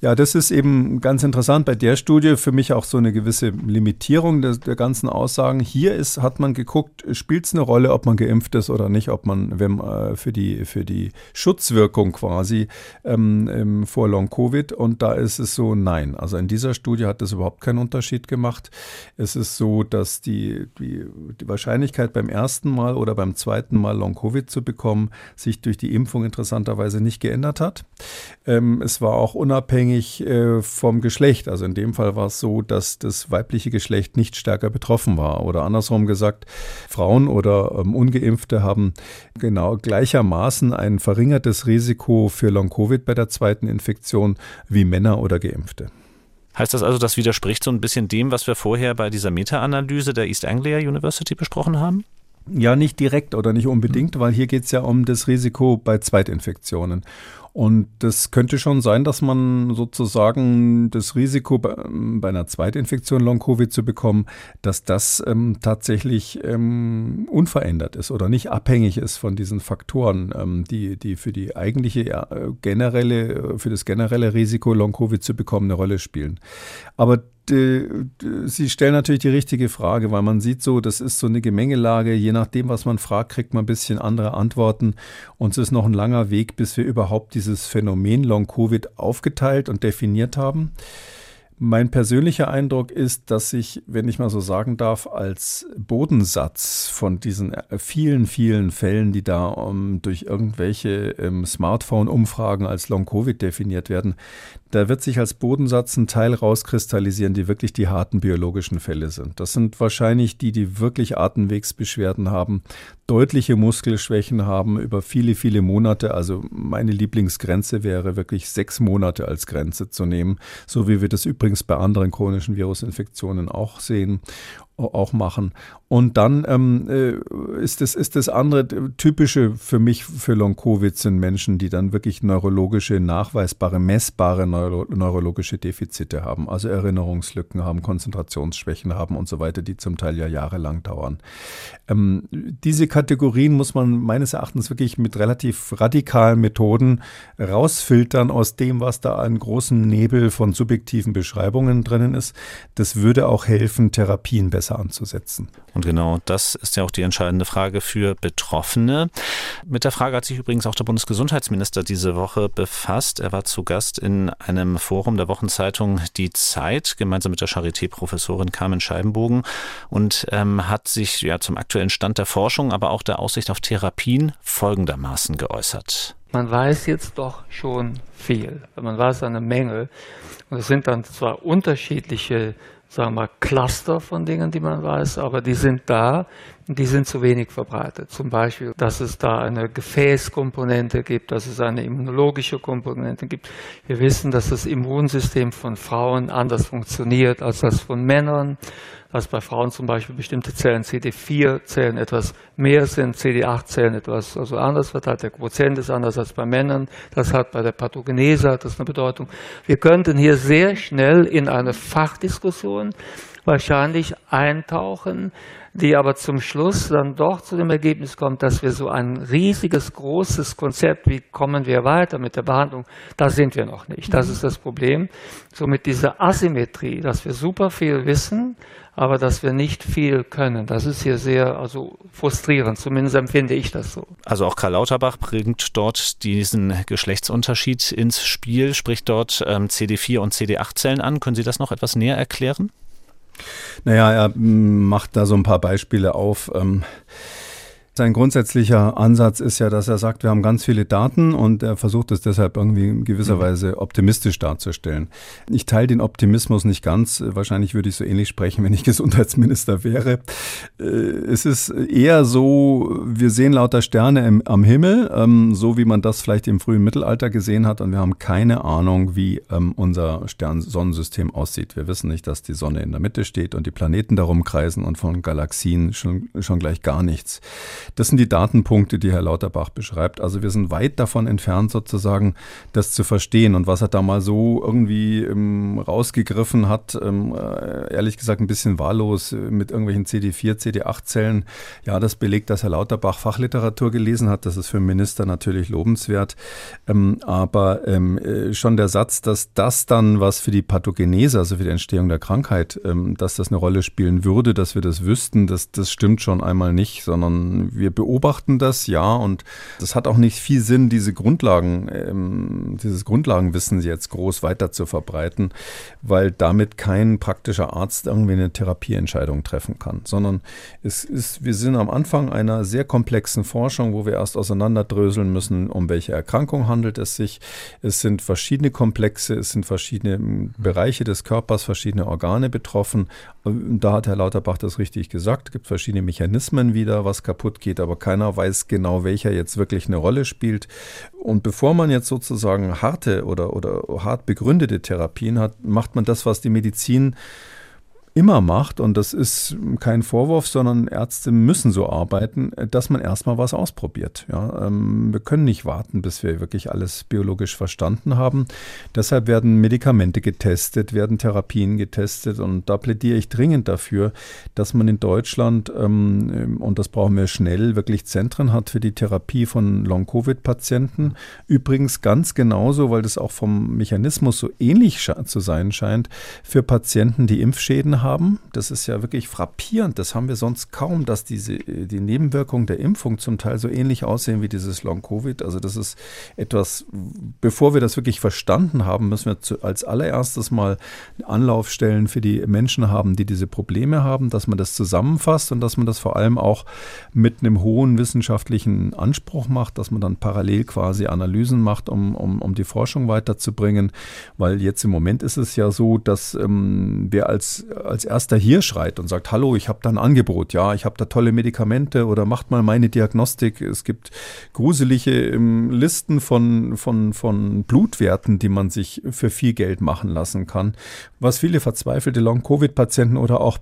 Ja, das ist eben ganz interessant bei der Studie. Für mich auch so eine gewisse Limitierung der, der ganzen Aussagen. Hier ist, hat man geguckt, spielt es eine Rolle, ob man geimpft ist oder nicht, ob man wenn, äh, für, die, für die Schutzwirkung quasi ähm, vor Long-Covid. Und da ist es so, nein. Also in dieser Studie hat das überhaupt keinen Unterschied gemacht. Es ist so, dass die, die, die Wahrscheinlichkeit beim ersten Mal oder beim zweiten Mal Long-Covid zu bekommen, sich durch die Impfung interessanterweise nicht geändert hat. Ähm, es war auch unabhängig äh, vom Geschlecht. Also in dem Fall war es so, dass das weibliche Geschlecht nicht stärker betroffen war. Oder andersrum gesagt, Frauen oder ähm, ungeimpfte haben genau gleichermaßen ein verringertes Risiko für Long-Covid bei der zweiten Infektion wie Männer oder Geimpfte. Heißt das also, das widerspricht so ein bisschen dem, was wir vorher bei dieser Meta-Analyse der East Anglia University besprochen haben? Ja, nicht direkt oder nicht unbedingt, weil hier geht es ja um das Risiko bei Zweitinfektionen. Und das könnte schon sein, dass man sozusagen das Risiko bei, bei einer Zweitinfektion Long-Covid zu bekommen, dass das ähm, tatsächlich ähm, unverändert ist oder nicht abhängig ist von diesen Faktoren, ähm, die, die für die eigentliche ja, generelle, für das generelle Risiko Long-Covid zu bekommen eine Rolle spielen. Aber Sie stellen natürlich die richtige Frage, weil man sieht so, das ist so eine Gemengelage. Je nachdem, was man fragt, kriegt man ein bisschen andere Antworten. Und es ist noch ein langer Weg, bis wir überhaupt dieses Phänomen Long-Covid aufgeteilt und definiert haben. Mein persönlicher Eindruck ist, dass sich, wenn ich mal so sagen darf, als Bodensatz von diesen äh, vielen, vielen Fällen, die da um, durch irgendwelche ähm, Smartphone-Umfragen als Long-Covid definiert werden, da wird sich als Bodensatz ein Teil rauskristallisieren, die wirklich die harten biologischen Fälle sind. Das sind wahrscheinlich die, die wirklich Atemwegsbeschwerden haben, deutliche Muskelschwächen haben über viele, viele Monate. Also meine Lieblingsgrenze wäre wirklich sechs Monate als Grenze zu nehmen, so wie wir das übrigens bei anderen chronischen Virusinfektionen auch sehen auch machen. Und dann ähm, äh, ist, das, ist das andere typische für mich für Long-Covid sind Menschen, die dann wirklich neurologische, nachweisbare, messbare neuro neurologische Defizite haben, also Erinnerungslücken haben, Konzentrationsschwächen haben und so weiter, die zum Teil ja jahrelang dauern. Ähm, diese Kategorien muss man meines Erachtens wirklich mit relativ radikalen Methoden rausfiltern aus dem, was da an großem Nebel von subjektiven Beschreibungen drinnen ist. Das würde auch helfen, Therapien besser besser anzusetzen. Und genau das ist ja auch die entscheidende Frage für Betroffene. Mit der Frage hat sich übrigens auch der Bundesgesundheitsminister diese Woche befasst. Er war zu Gast in einem Forum der Wochenzeitung Die Zeit, gemeinsam mit der Charité-Professorin Carmen Scheibenbogen und ähm, hat sich ja zum aktuellen Stand der Forschung, aber auch der Aussicht auf Therapien folgendermaßen geäußert. Man weiß jetzt doch schon viel. Man weiß eine Menge. Und es sind dann zwar unterschiedliche sagen wir, Cluster von Dingen, die man weiß, aber die sind da die sind zu wenig verbreitet. Zum Beispiel, dass es da eine Gefäßkomponente gibt, dass es eine immunologische Komponente gibt. Wir wissen, dass das Immunsystem von Frauen anders funktioniert als das von Männern dass bei Frauen zum Beispiel bestimmte Zellen, CD4-Zellen etwas mehr sind, CD8-Zellen etwas also anders verteilt. Der Quotient ist anders als bei Männern. Das hat bei der Pathogenese hat das eine Bedeutung. Wir könnten hier sehr schnell in eine Fachdiskussion wahrscheinlich eintauchen, die aber zum Schluss dann doch zu dem Ergebnis kommt, dass wir so ein riesiges, großes Konzept, wie kommen wir weiter mit der Behandlung, da sind wir noch nicht. Das ist das Problem. So mit dieser Asymmetrie, dass wir super viel wissen, aber dass wir nicht viel können. Das ist hier sehr also frustrierend, zumindest empfinde ich das so. Also auch Karl Lauterbach bringt dort diesen Geschlechtsunterschied ins Spiel, spricht dort ähm, CD4 und CD8-Zellen an. Können Sie das noch etwas näher erklären? Naja, er macht da so ein paar Beispiele auf. Ähm sein grundsätzlicher Ansatz ist ja, dass er sagt, wir haben ganz viele Daten und er versucht es deshalb irgendwie in gewisser mhm. Weise optimistisch darzustellen. Ich teile den Optimismus nicht ganz. Wahrscheinlich würde ich so ähnlich sprechen, wenn ich Gesundheitsminister wäre. Äh, es ist eher so, wir sehen lauter Sterne im, am Himmel, ähm, so wie man das vielleicht im frühen Mittelalter gesehen hat und wir haben keine Ahnung, wie ähm, unser Stern-Sonnensystem aussieht. Wir wissen nicht, dass die Sonne in der Mitte steht und die Planeten darum kreisen und von Galaxien schon, schon gleich gar nichts. Das sind die Datenpunkte, die Herr Lauterbach beschreibt. Also wir sind weit davon entfernt, sozusagen das zu verstehen. Und was er da mal so irgendwie ähm, rausgegriffen hat, ähm, äh, ehrlich gesagt ein bisschen wahllos äh, mit irgendwelchen CD4, CD8-Zellen, ja, das belegt, dass Herr Lauterbach Fachliteratur gelesen hat. Das ist für einen Minister natürlich lobenswert. Ähm, aber ähm, äh, schon der Satz, dass das dann was für die Pathogenese, also für die Entstehung der Krankheit, ähm, dass das eine Rolle spielen würde, dass wir das wüssten, das, das stimmt schon einmal nicht, sondern wir beobachten das, ja, und das hat auch nicht viel Sinn, diese Grundlagen, ähm, dieses Grundlagenwissen jetzt groß weiter zu verbreiten, weil damit kein praktischer Arzt irgendwie eine Therapieentscheidung treffen kann, sondern es ist, wir sind am Anfang einer sehr komplexen Forschung, wo wir erst auseinanderdröseln müssen, um welche Erkrankung handelt es sich. Es sind verschiedene Komplexe, es sind verschiedene Bereiche des Körpers, verschiedene Organe betroffen. Da hat Herr Lauterbach das richtig gesagt. Es gibt verschiedene Mechanismen wieder, was kaputt geht, aber keiner weiß genau, welcher jetzt wirklich eine Rolle spielt. Und bevor man jetzt sozusagen harte oder, oder hart begründete Therapien hat, macht man das, was die Medizin immer macht, und das ist kein Vorwurf, sondern Ärzte müssen so arbeiten, dass man erstmal was ausprobiert. Ja, ähm, wir können nicht warten, bis wir wirklich alles biologisch verstanden haben. Deshalb werden Medikamente getestet, werden Therapien getestet und da plädiere ich dringend dafür, dass man in Deutschland, ähm, und das brauchen wir schnell, wirklich Zentren hat für die Therapie von Long-Covid-Patienten. Übrigens ganz genauso, weil das auch vom Mechanismus so ähnlich zu sein scheint, für Patienten, die Impfschäden haben haben. Das ist ja wirklich frappierend. Das haben wir sonst kaum, dass diese, die Nebenwirkungen der Impfung zum Teil so ähnlich aussehen wie dieses Long-Covid. Also das ist etwas, bevor wir das wirklich verstanden haben, müssen wir zu, als allererstes mal Anlaufstellen für die Menschen haben, die diese Probleme haben, dass man das zusammenfasst und dass man das vor allem auch mit einem hohen wissenschaftlichen Anspruch macht, dass man dann parallel quasi Analysen macht, um, um, um die Forschung weiterzubringen. Weil jetzt im Moment ist es ja so, dass ähm, wer als, als erster hier schreit und sagt, hallo, ich habe da ein Angebot, ja, ich habe da tolle Medikamente oder macht mal meine Diagnostik. Es gibt gruselige ähm, Listen von, von, von Blutwerten, die man sich für viel Geld machen lassen kann, was viele verzweifelte Long-Covid-Patienten oder auch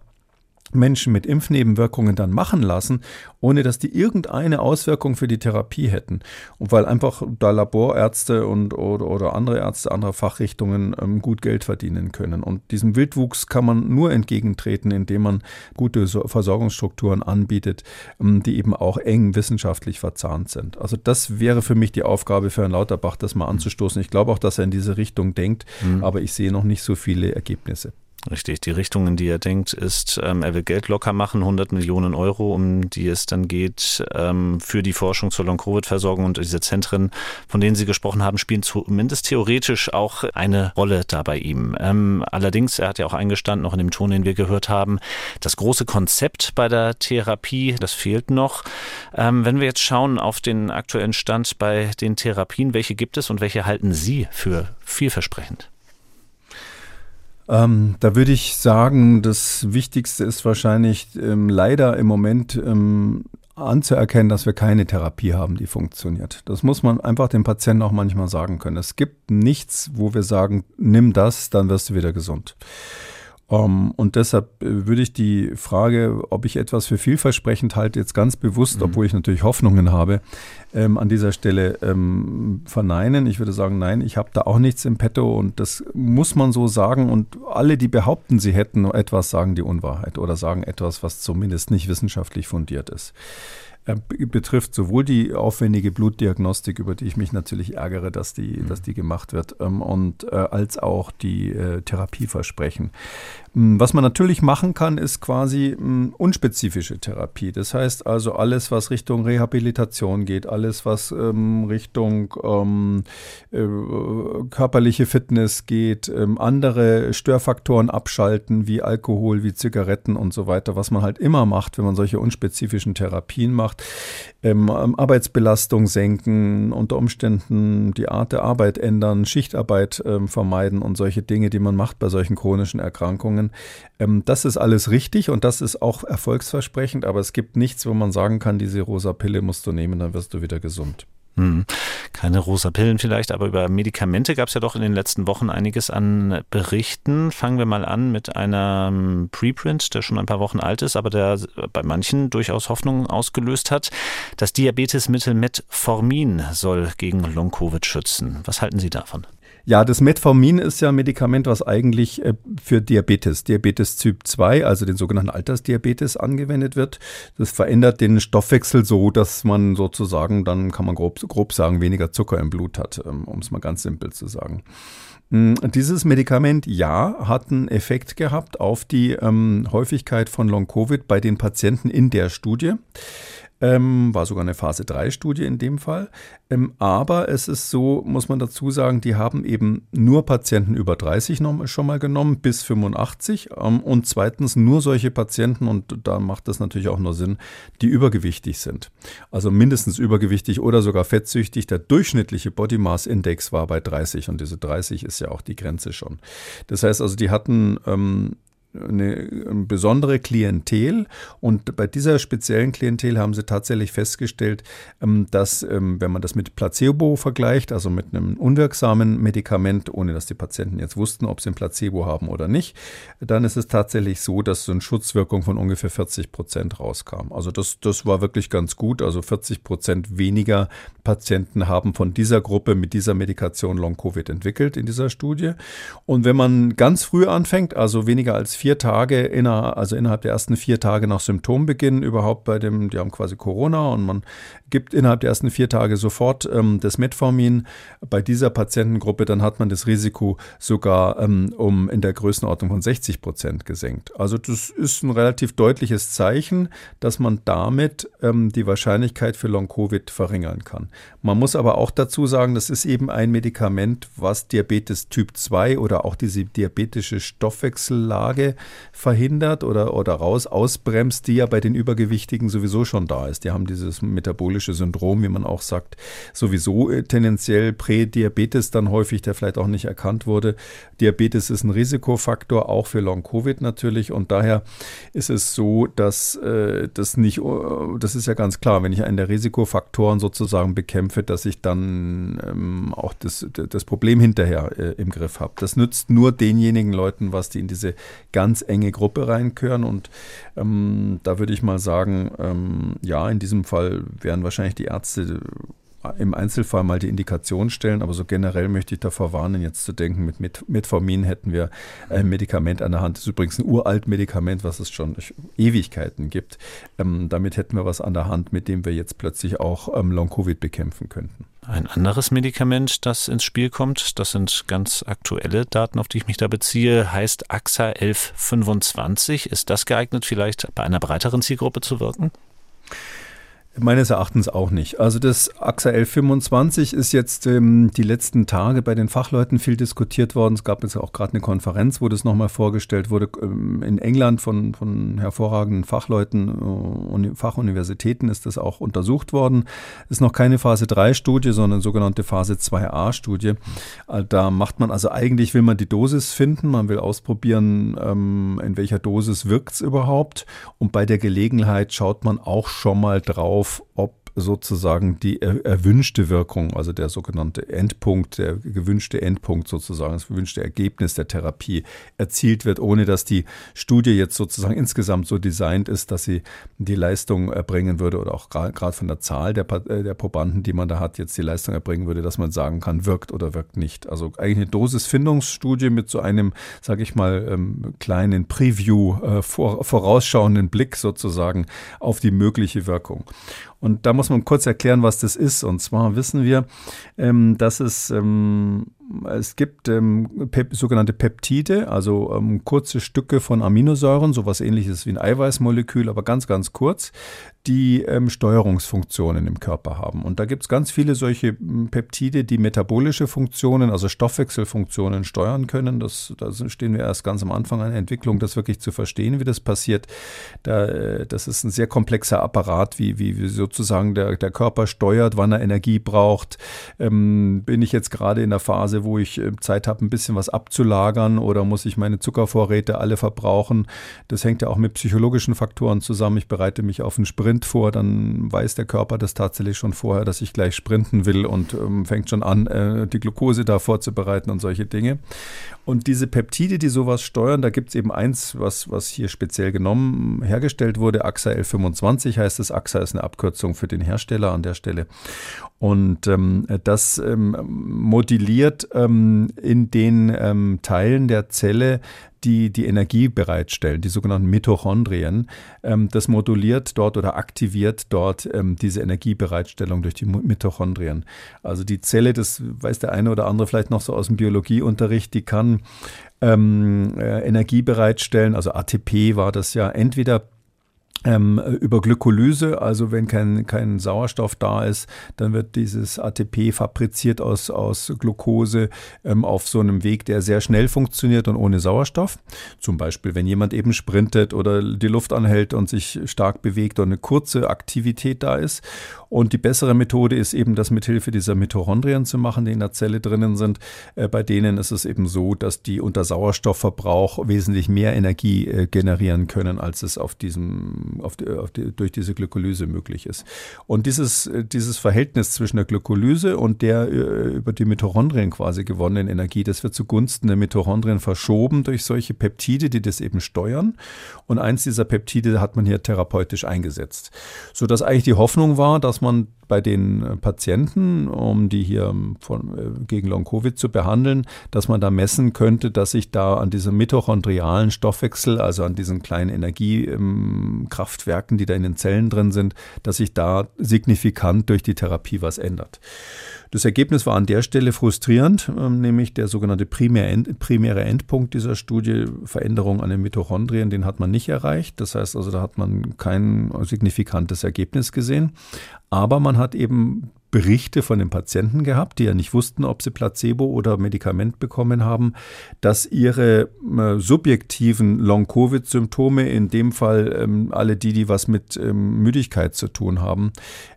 Menschen mit Impfnebenwirkungen dann machen lassen, ohne dass die irgendeine Auswirkung für die Therapie hätten. Und weil einfach da Laborärzte und oder, oder andere Ärzte anderer Fachrichtungen ähm, gut Geld verdienen können. Und diesem Wildwuchs kann man nur entgegentreten, indem man gute Versorgungsstrukturen anbietet, ähm, die eben auch eng wissenschaftlich verzahnt sind. Also das wäre für mich die Aufgabe für Herrn Lauterbach, das mal anzustoßen. Ich glaube auch, dass er in diese Richtung denkt, mhm. aber ich sehe noch nicht so viele Ergebnisse. Richtig, die Richtung, in die er denkt, ist, ähm, er will Geld locker machen, 100 Millionen Euro, um die es dann geht, ähm, für die Forschung zur Long-Covid-Versorgung und diese Zentren, von denen Sie gesprochen haben, spielen zumindest theoretisch auch eine Rolle da bei ihm. Ähm, allerdings, er hat ja auch eingestanden, noch in dem Ton, den wir gehört haben, das große Konzept bei der Therapie, das fehlt noch. Ähm, wenn wir jetzt schauen auf den aktuellen Stand bei den Therapien, welche gibt es und welche halten Sie für vielversprechend? Ähm, da würde ich sagen, das Wichtigste ist wahrscheinlich ähm, leider im Moment ähm, anzuerkennen, dass wir keine Therapie haben, die funktioniert. Das muss man einfach dem Patienten auch manchmal sagen können. Es gibt nichts, wo wir sagen, nimm das, dann wirst du wieder gesund. Um, ähm, und deshalb äh, würde ich die Frage, ob ich etwas für vielversprechend halte, jetzt ganz bewusst, mhm. obwohl ich natürlich Hoffnungen habe, ähm, an dieser Stelle ähm, verneinen. Ich würde sagen, nein, ich habe da auch nichts im Petto und das muss man so sagen. Und alle, die behaupten, sie hätten etwas, sagen die Unwahrheit oder sagen etwas, was zumindest nicht wissenschaftlich fundiert ist betrifft sowohl die aufwendige Blutdiagnostik, über die ich mich natürlich ärgere, dass die, mhm. dass die gemacht wird, ähm, und äh, als auch die äh, Therapieversprechen. Hm, was man natürlich machen kann, ist quasi hm, unspezifische Therapie. Das heißt also alles, was Richtung Rehabilitation geht, alles, was ähm, Richtung ähm, äh, körperliche Fitness geht, ähm, andere Störfaktoren abschalten, wie Alkohol, wie Zigaretten und so weiter, was man halt immer macht, wenn man solche unspezifischen Therapien macht gemacht. Ähm, Arbeitsbelastung senken, unter Umständen die Art der Arbeit ändern, Schichtarbeit ähm, vermeiden und solche Dinge, die man macht bei solchen chronischen Erkrankungen. Ähm, das ist alles richtig und das ist auch erfolgsversprechend, aber es gibt nichts, wo man sagen kann, diese rosa Pille musst du nehmen, dann wirst du wieder gesund. Hm. Keine rosa Pillen vielleicht, aber über Medikamente gab es ja doch in den letzten Wochen einiges an Berichten. Fangen wir mal an mit einem Preprint, der schon ein paar Wochen alt ist, aber der bei manchen durchaus Hoffnung ausgelöst hat. Das Diabetesmittel Metformin soll gegen Long-Covid schützen. Was halten Sie davon? Ja, das Metformin ist ja ein Medikament, was eigentlich äh, für Diabetes, Diabetes Typ 2, also den sogenannten Altersdiabetes, angewendet wird. Das verändert den Stoffwechsel so, dass man sozusagen, dann kann man grob, grob sagen, weniger Zucker im Blut hat, ähm, um es mal ganz simpel zu sagen. Mm, dieses Medikament, ja, hat einen Effekt gehabt auf die ähm, Häufigkeit von Long-Covid bei den Patienten in der Studie. Ähm, war sogar eine Phase 3 Studie in dem Fall. Ähm, aber es ist so, muss man dazu sagen, die haben eben nur Patienten über 30 noch, schon mal genommen, bis 85. Ähm, und zweitens nur solche Patienten, und da macht das natürlich auch nur Sinn, die übergewichtig sind. Also mindestens übergewichtig oder sogar fettsüchtig. Der durchschnittliche Body Mass Index war bei 30 und diese 30 ist ja auch die Grenze schon. Das heißt also, die hatten ähm, eine, besondere Klientel und bei dieser speziellen Klientel haben sie tatsächlich festgestellt, ähm, dass ähm, wenn man das mit Placebo vergleicht, also mit einem unwirksamen Medikament, ohne dass die Patienten jetzt wussten, ob sie ein Placebo haben oder nicht, dann ist es tatsächlich so, dass so eine Schutzwirkung von ungefähr 40 Prozent rauskam. Also das, das war wirklich ganz gut. Also 40 Prozent weniger Patienten haben von dieser Gruppe mit dieser Medikation Long-Covid entwickelt in dieser Studie. Und wenn man ganz früh anfängt, also weniger als vier Tage, inner, also innerhalb der ersten vier Tage nach Symptombeginn überhaupt bei dem, die haben quasi Corona und man gibt innerhalb der ersten vier Tage sofort ähm, das Metformin. Bei dieser Patientengruppe, dann hat man das Risiko sogar ähm, um in der Größenordnung von 60 Prozent gesenkt. Also das ist ein relativ deutliches Zeichen, dass man damit ähm, die Wahrscheinlichkeit für Long-Covid verringern kann. Man muss aber auch dazu sagen, das ist eben ein Medikament, was Diabetes Typ 2 oder auch diese diabetische Stoffwechsellage verhindert oder, oder raus ausbremst, die ja bei den Übergewichtigen sowieso schon da ist. Die haben dieses metabolische Syndrom, wie man auch sagt, sowieso äh, tendenziell Prädiabetes dann häufig, der vielleicht auch nicht erkannt wurde. Diabetes ist ein Risikofaktor, auch für Long-Covid natürlich. Und daher ist es so, dass äh, das nicht, äh, das ist ja ganz klar, wenn ich einen der Risikofaktoren sozusagen bekämpfe, dass ich dann ähm, auch das, das Problem hinterher äh, im Griff habe. Das nützt nur denjenigen Leuten was, die in diese ganz enge Gruppe reinkören. Und ähm, da würde ich mal sagen, ähm, ja, in diesem Fall wären wahrscheinlich die Ärzte im Einzelfall mal die Indikation stellen, aber so generell möchte ich davor warnen, jetzt zu denken, mit Metformin hätten wir ein Medikament an der Hand. Das ist übrigens ein uralt Medikament, was es schon Ewigkeiten gibt. Ähm, damit hätten wir was an der Hand, mit dem wir jetzt plötzlich auch ähm, Long-Covid bekämpfen könnten. Ein anderes Medikament, das ins Spiel kommt, das sind ganz aktuelle Daten, auf die ich mich da beziehe, heißt AXA 1125. Ist das geeignet, vielleicht bei einer breiteren Zielgruppe zu wirken? Meines Erachtens auch nicht. Also das AXA 1125 ist jetzt ähm, die letzten Tage bei den Fachleuten viel diskutiert worden. Es gab jetzt auch gerade eine Konferenz, wo das nochmal vorgestellt wurde ähm, in England von, von hervorragenden Fachleuten, äh, Fachuniversitäten ist das auch untersucht worden. Ist noch keine Phase 3 Studie, sondern sogenannte Phase 2a Studie. Äh, da macht man also eigentlich will man die Dosis finden, man will ausprobieren, ähm, in welcher Dosis wirkt es überhaupt. Und bei der Gelegenheit schaut man auch schon mal drauf, auf, ob sozusagen die erwünschte Wirkung, also der sogenannte Endpunkt, der gewünschte Endpunkt sozusagen, das gewünschte Ergebnis der Therapie erzielt wird, ohne dass die Studie jetzt sozusagen insgesamt so designt ist, dass sie die Leistung erbringen würde oder auch gerade von der Zahl der, äh, der Probanden, die man da hat, jetzt die Leistung erbringen würde, dass man sagen kann, wirkt oder wirkt nicht. Also eigentlich eine Dosisfindungsstudie mit so einem, sage ich mal, ähm, kleinen Preview, äh, vorausschauenden Blick sozusagen auf die mögliche Wirkung. Und da muss man kurz erklären, was das ist. Und zwar wissen wir, ähm, dass es ähm, es gibt ähm, Pep sogenannte Peptide, also ähm, kurze Stücke von Aminosäuren, sowas ähnliches wie ein Eiweißmolekül, aber ganz, ganz kurz, die ähm, Steuerungsfunktionen im Körper haben. Und da gibt es ganz viele solche ähm, Peptide, die metabolische Funktionen, also Stoffwechselfunktionen steuern können. Das, da stehen wir erst ganz am Anfang einer Entwicklung, das wirklich zu verstehen, wie das passiert. Da, äh, das ist ein sehr komplexer Apparat, wie, wie, wie sozusagen der, der Körper steuert, wann er Energie braucht. Ähm, bin ich jetzt gerade in der Phase, wo ich äh, Zeit habe, ein bisschen was abzulagern oder muss ich meine Zuckervorräte alle verbrauchen. Das hängt ja auch mit psychologischen Faktoren zusammen. Ich bereite mich auf einen Sprint vor, dann weiß der Körper das tatsächlich schon vorher, dass ich gleich sprinten will und ähm, fängt schon an, äh, die Glucose da vorzubereiten und solche Dinge. Und diese Peptide, die sowas steuern, da gibt es eben eins, was, was hier speziell genommen, hergestellt wurde. AXA L25 heißt es. AXA ist eine Abkürzung für den Hersteller an der Stelle. Und ähm, das ähm, modelliert ähm, in den ähm, Teilen der Zelle die die Energie bereitstellen, die sogenannten Mitochondrien. Ähm, das moduliert dort oder aktiviert dort ähm, diese Energiebereitstellung durch die Mitochondrien. Also die Zelle, das weiß der eine oder andere vielleicht noch so aus dem Biologieunterricht, die kann ähm, äh, Energie bereitstellen. Also ATP war das ja entweder ähm, über Glykolyse, also wenn kein, kein Sauerstoff da ist, dann wird dieses ATP fabriziert aus, aus Glucose ähm, auf so einem Weg, der sehr schnell funktioniert und ohne Sauerstoff. Zum Beispiel, wenn jemand eben sprintet oder die Luft anhält und sich stark bewegt und eine kurze Aktivität da ist. Und die bessere Methode ist eben, das mithilfe dieser Mitochondrien zu machen, die in der Zelle drinnen sind. Äh, bei denen ist es eben so, dass die unter Sauerstoffverbrauch wesentlich mehr Energie äh, generieren können, als es auf diesem auf die, auf die, durch diese Glykolyse möglich ist. Und dieses, dieses Verhältnis zwischen der Glykolyse und der äh, über die Mitochondrien quasi gewonnenen Energie, das wird zugunsten der Mitochondrien verschoben durch solche Peptide, die das eben steuern. Und eins dieser Peptide hat man hier therapeutisch eingesetzt. Sodass eigentlich die Hoffnung war, dass man bei den Patienten, um die hier von, äh, gegen Long-Covid zu behandeln, dass man da messen könnte, dass sich da an diesem mitochondrialen Stoffwechsel, also an diesen kleinen Energiekraftwerken, die da in den Zellen drin sind, dass sich da signifikant durch die Therapie was ändert. Das Ergebnis war an der Stelle frustrierend, ähm, nämlich der sogenannte primäre Endpunkt dieser Studie, Veränderung an den Mitochondrien, den hat man nicht erreicht. Das heißt also, da hat man kein signifikantes Ergebnis gesehen. Aber man hat eben Berichte von den Patienten gehabt, die ja nicht wussten, ob sie Placebo oder Medikament bekommen haben, dass ihre äh, subjektiven Long-Covid-Symptome, in dem Fall ähm, alle die, die was mit ähm, Müdigkeit zu tun haben,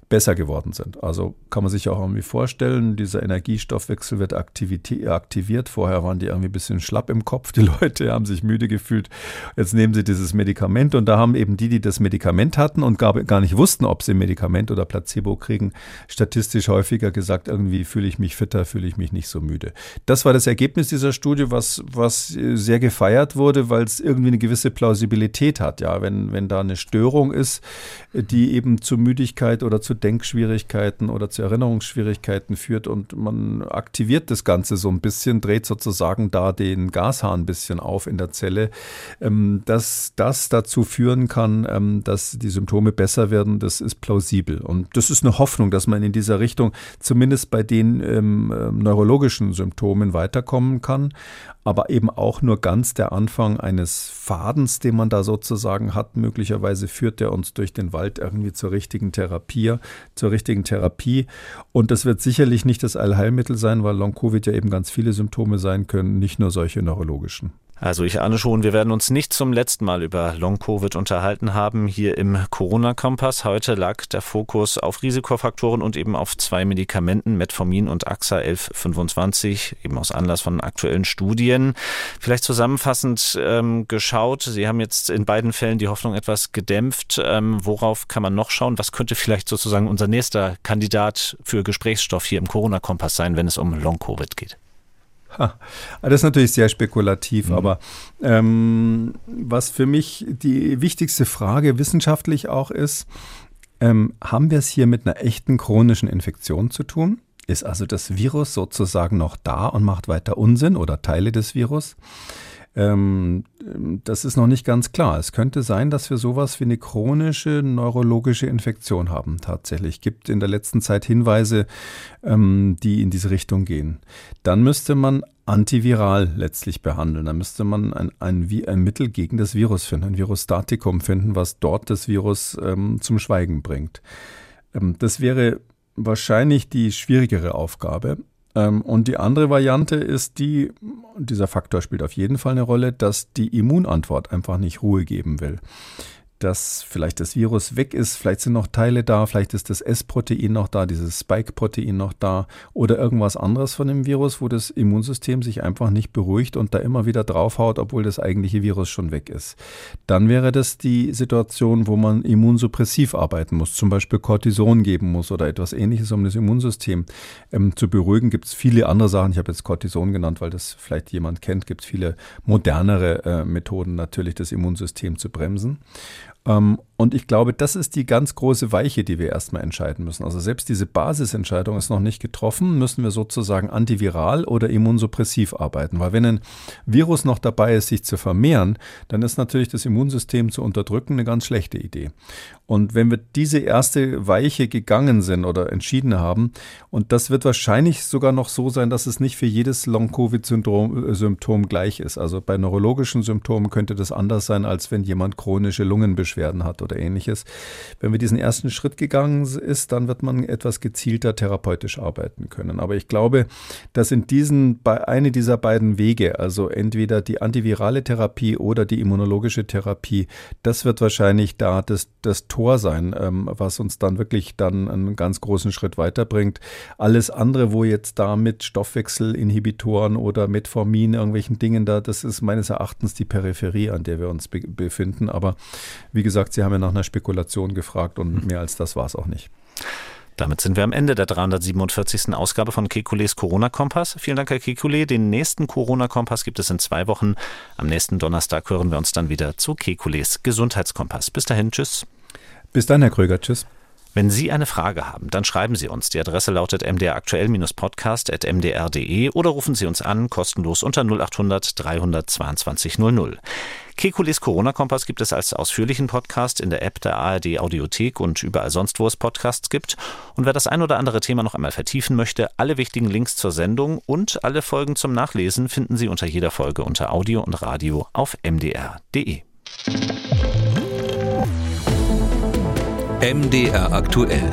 besser geworden sind. Also kann man sich auch irgendwie vorstellen, dieser Energiestoffwechsel wird aktiviert. Vorher waren die irgendwie ein bisschen schlapp im Kopf, die Leute haben sich müde gefühlt. Jetzt nehmen sie dieses Medikament und da haben eben die, die das Medikament hatten und gar, nicht wussten, ob sie Medikament oder Placebo kriegen, statistisch häufiger gesagt, irgendwie fühle ich mich fitter, fühle ich mich nicht so müde. Das war das Ergebnis dieser Studie, was, was sehr gefeiert wurde, weil es irgendwie eine gewisse Plausibilität hat. Ja, wenn, wenn da eine Störung ist, die eben zu Müdigkeit oder zu Denkschwierigkeiten oder zu Erinnerungsschwierigkeiten führt und man aktiviert das Ganze so ein bisschen, dreht sozusagen da den Gashahn ein bisschen auf in der Zelle, ähm, dass das dazu führen kann, ähm, dass die Symptome besser werden, das ist plausibel. Und das ist eine Hoffnung, dass man in dieser Richtung zumindest bei den ähm, neurologischen Symptomen weiterkommen kann aber eben auch nur ganz der Anfang eines Fadens, den man da sozusagen hat. Möglicherweise führt er uns durch den Wald irgendwie zur richtigen Therapie, zur richtigen Therapie. Und das wird sicherlich nicht das Allheilmittel sein, weil Long-Covid ja eben ganz viele Symptome sein können, nicht nur solche neurologischen. Also ich ahne schon, wir werden uns nicht zum letzten Mal über Long-Covid unterhalten haben hier im Corona-Kompass. Heute lag der Fokus auf Risikofaktoren und eben auf zwei Medikamenten, Metformin und AXA 1125, eben aus Anlass von aktuellen Studien. Vielleicht zusammenfassend ähm, geschaut, Sie haben jetzt in beiden Fällen die Hoffnung etwas gedämpft. Ähm, worauf kann man noch schauen? Was könnte vielleicht sozusagen unser nächster Kandidat für Gesprächsstoff hier im Corona-Kompass sein, wenn es um Long-Covid geht? Das ist natürlich sehr spekulativ, mhm. aber ähm, was für mich die wichtigste Frage wissenschaftlich auch ist, ähm, haben wir es hier mit einer echten chronischen Infektion zu tun? Ist also das Virus sozusagen noch da und macht weiter Unsinn oder Teile des Virus? Ähm, das ist noch nicht ganz klar. Es könnte sein, dass wir sowas wie eine chronische neurologische Infektion haben. Tatsächlich gibt in der letzten Zeit Hinweise, ähm, die in diese Richtung gehen. Dann müsste man antiviral letztlich behandeln. Dann müsste man ein, ein, ein Mittel gegen das Virus finden, ein Virostatikum finden, was dort das Virus ähm, zum Schweigen bringt. Ähm, das wäre wahrscheinlich die schwierigere Aufgabe. Ähm, und die andere Variante ist die, dieser Faktor spielt auf jeden Fall eine Rolle, dass die Immunantwort einfach nicht Ruhe geben will dass vielleicht das Virus weg ist, vielleicht sind noch Teile da, vielleicht ist das S-Protein noch da, dieses Spike-Protein noch da oder irgendwas anderes von dem Virus, wo das Immunsystem sich einfach nicht beruhigt und da immer wieder draufhaut, obwohl das eigentliche Virus schon weg ist. Dann wäre das die Situation, wo man immunsuppressiv arbeiten muss, zum Beispiel Cortison geben muss oder etwas ähnliches, um das Immunsystem ähm, zu beruhigen. Gibt es viele andere Sachen, ich habe jetzt Cortison genannt, weil das vielleicht jemand kennt, gibt es viele modernere äh, Methoden natürlich, das Immunsystem zu bremsen. Ähm, und ich glaube, das ist die ganz große Weiche, die wir erstmal entscheiden müssen. Also selbst diese Basisentscheidung ist noch nicht getroffen, müssen wir sozusagen antiviral oder immunsuppressiv arbeiten. Weil wenn ein Virus noch dabei ist, sich zu vermehren, dann ist natürlich das Immunsystem zu unterdrücken eine ganz schlechte Idee. Und wenn wir diese erste Weiche gegangen sind oder entschieden haben, und das wird wahrscheinlich sogar noch so sein, dass es nicht für jedes Long-Covid-Symptom äh, gleich ist. Also bei neurologischen Symptomen könnte das anders sein, als wenn jemand chronische Lungenbeschwerden hat oder ähnliches. Wenn wir diesen ersten Schritt gegangen ist, dann wird man etwas gezielter therapeutisch arbeiten können. Aber ich glaube, dass in diesen, bei eine dieser beiden Wege, also entweder die antivirale Therapie oder die immunologische Therapie, das wird wahrscheinlich da das, das Tor sein, ähm, was uns dann wirklich dann einen ganz großen Schritt weiterbringt. Alles andere, wo jetzt da mit Stoffwechselinhibitoren oder Metformin, irgendwelchen Dingen da, das ist meines Erachtens die Peripherie, an der wir uns be befinden. Aber wie gesagt, Sie haben ja nach einer Spekulation gefragt und mehr als das war es auch nicht. Damit sind wir am Ende der 347. Ausgabe von Kekules Corona-Kompass. Vielen Dank, Herr Kekule. Den nächsten Corona-Kompass gibt es in zwei Wochen. Am nächsten Donnerstag hören wir uns dann wieder zu Kekules Gesundheitskompass. Bis dahin, tschüss. Bis dann, Herr Kröger. Tschüss. Wenn Sie eine Frage haben, dann schreiben Sie uns. Die Adresse lautet mdraktuell-podcast.mdr.de oder rufen Sie uns an, kostenlos unter 0800 322 00. Kekules Corona-Kompass gibt es als ausführlichen Podcast in der App der ARD Audiothek und überall sonst, wo es Podcasts gibt. Und wer das ein oder andere Thema noch einmal vertiefen möchte, alle wichtigen Links zur Sendung und alle Folgen zum Nachlesen finden Sie unter jeder Folge unter Audio und Radio auf mdr.de. MDR aktuell.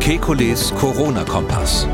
Kekules Corona-Kompass.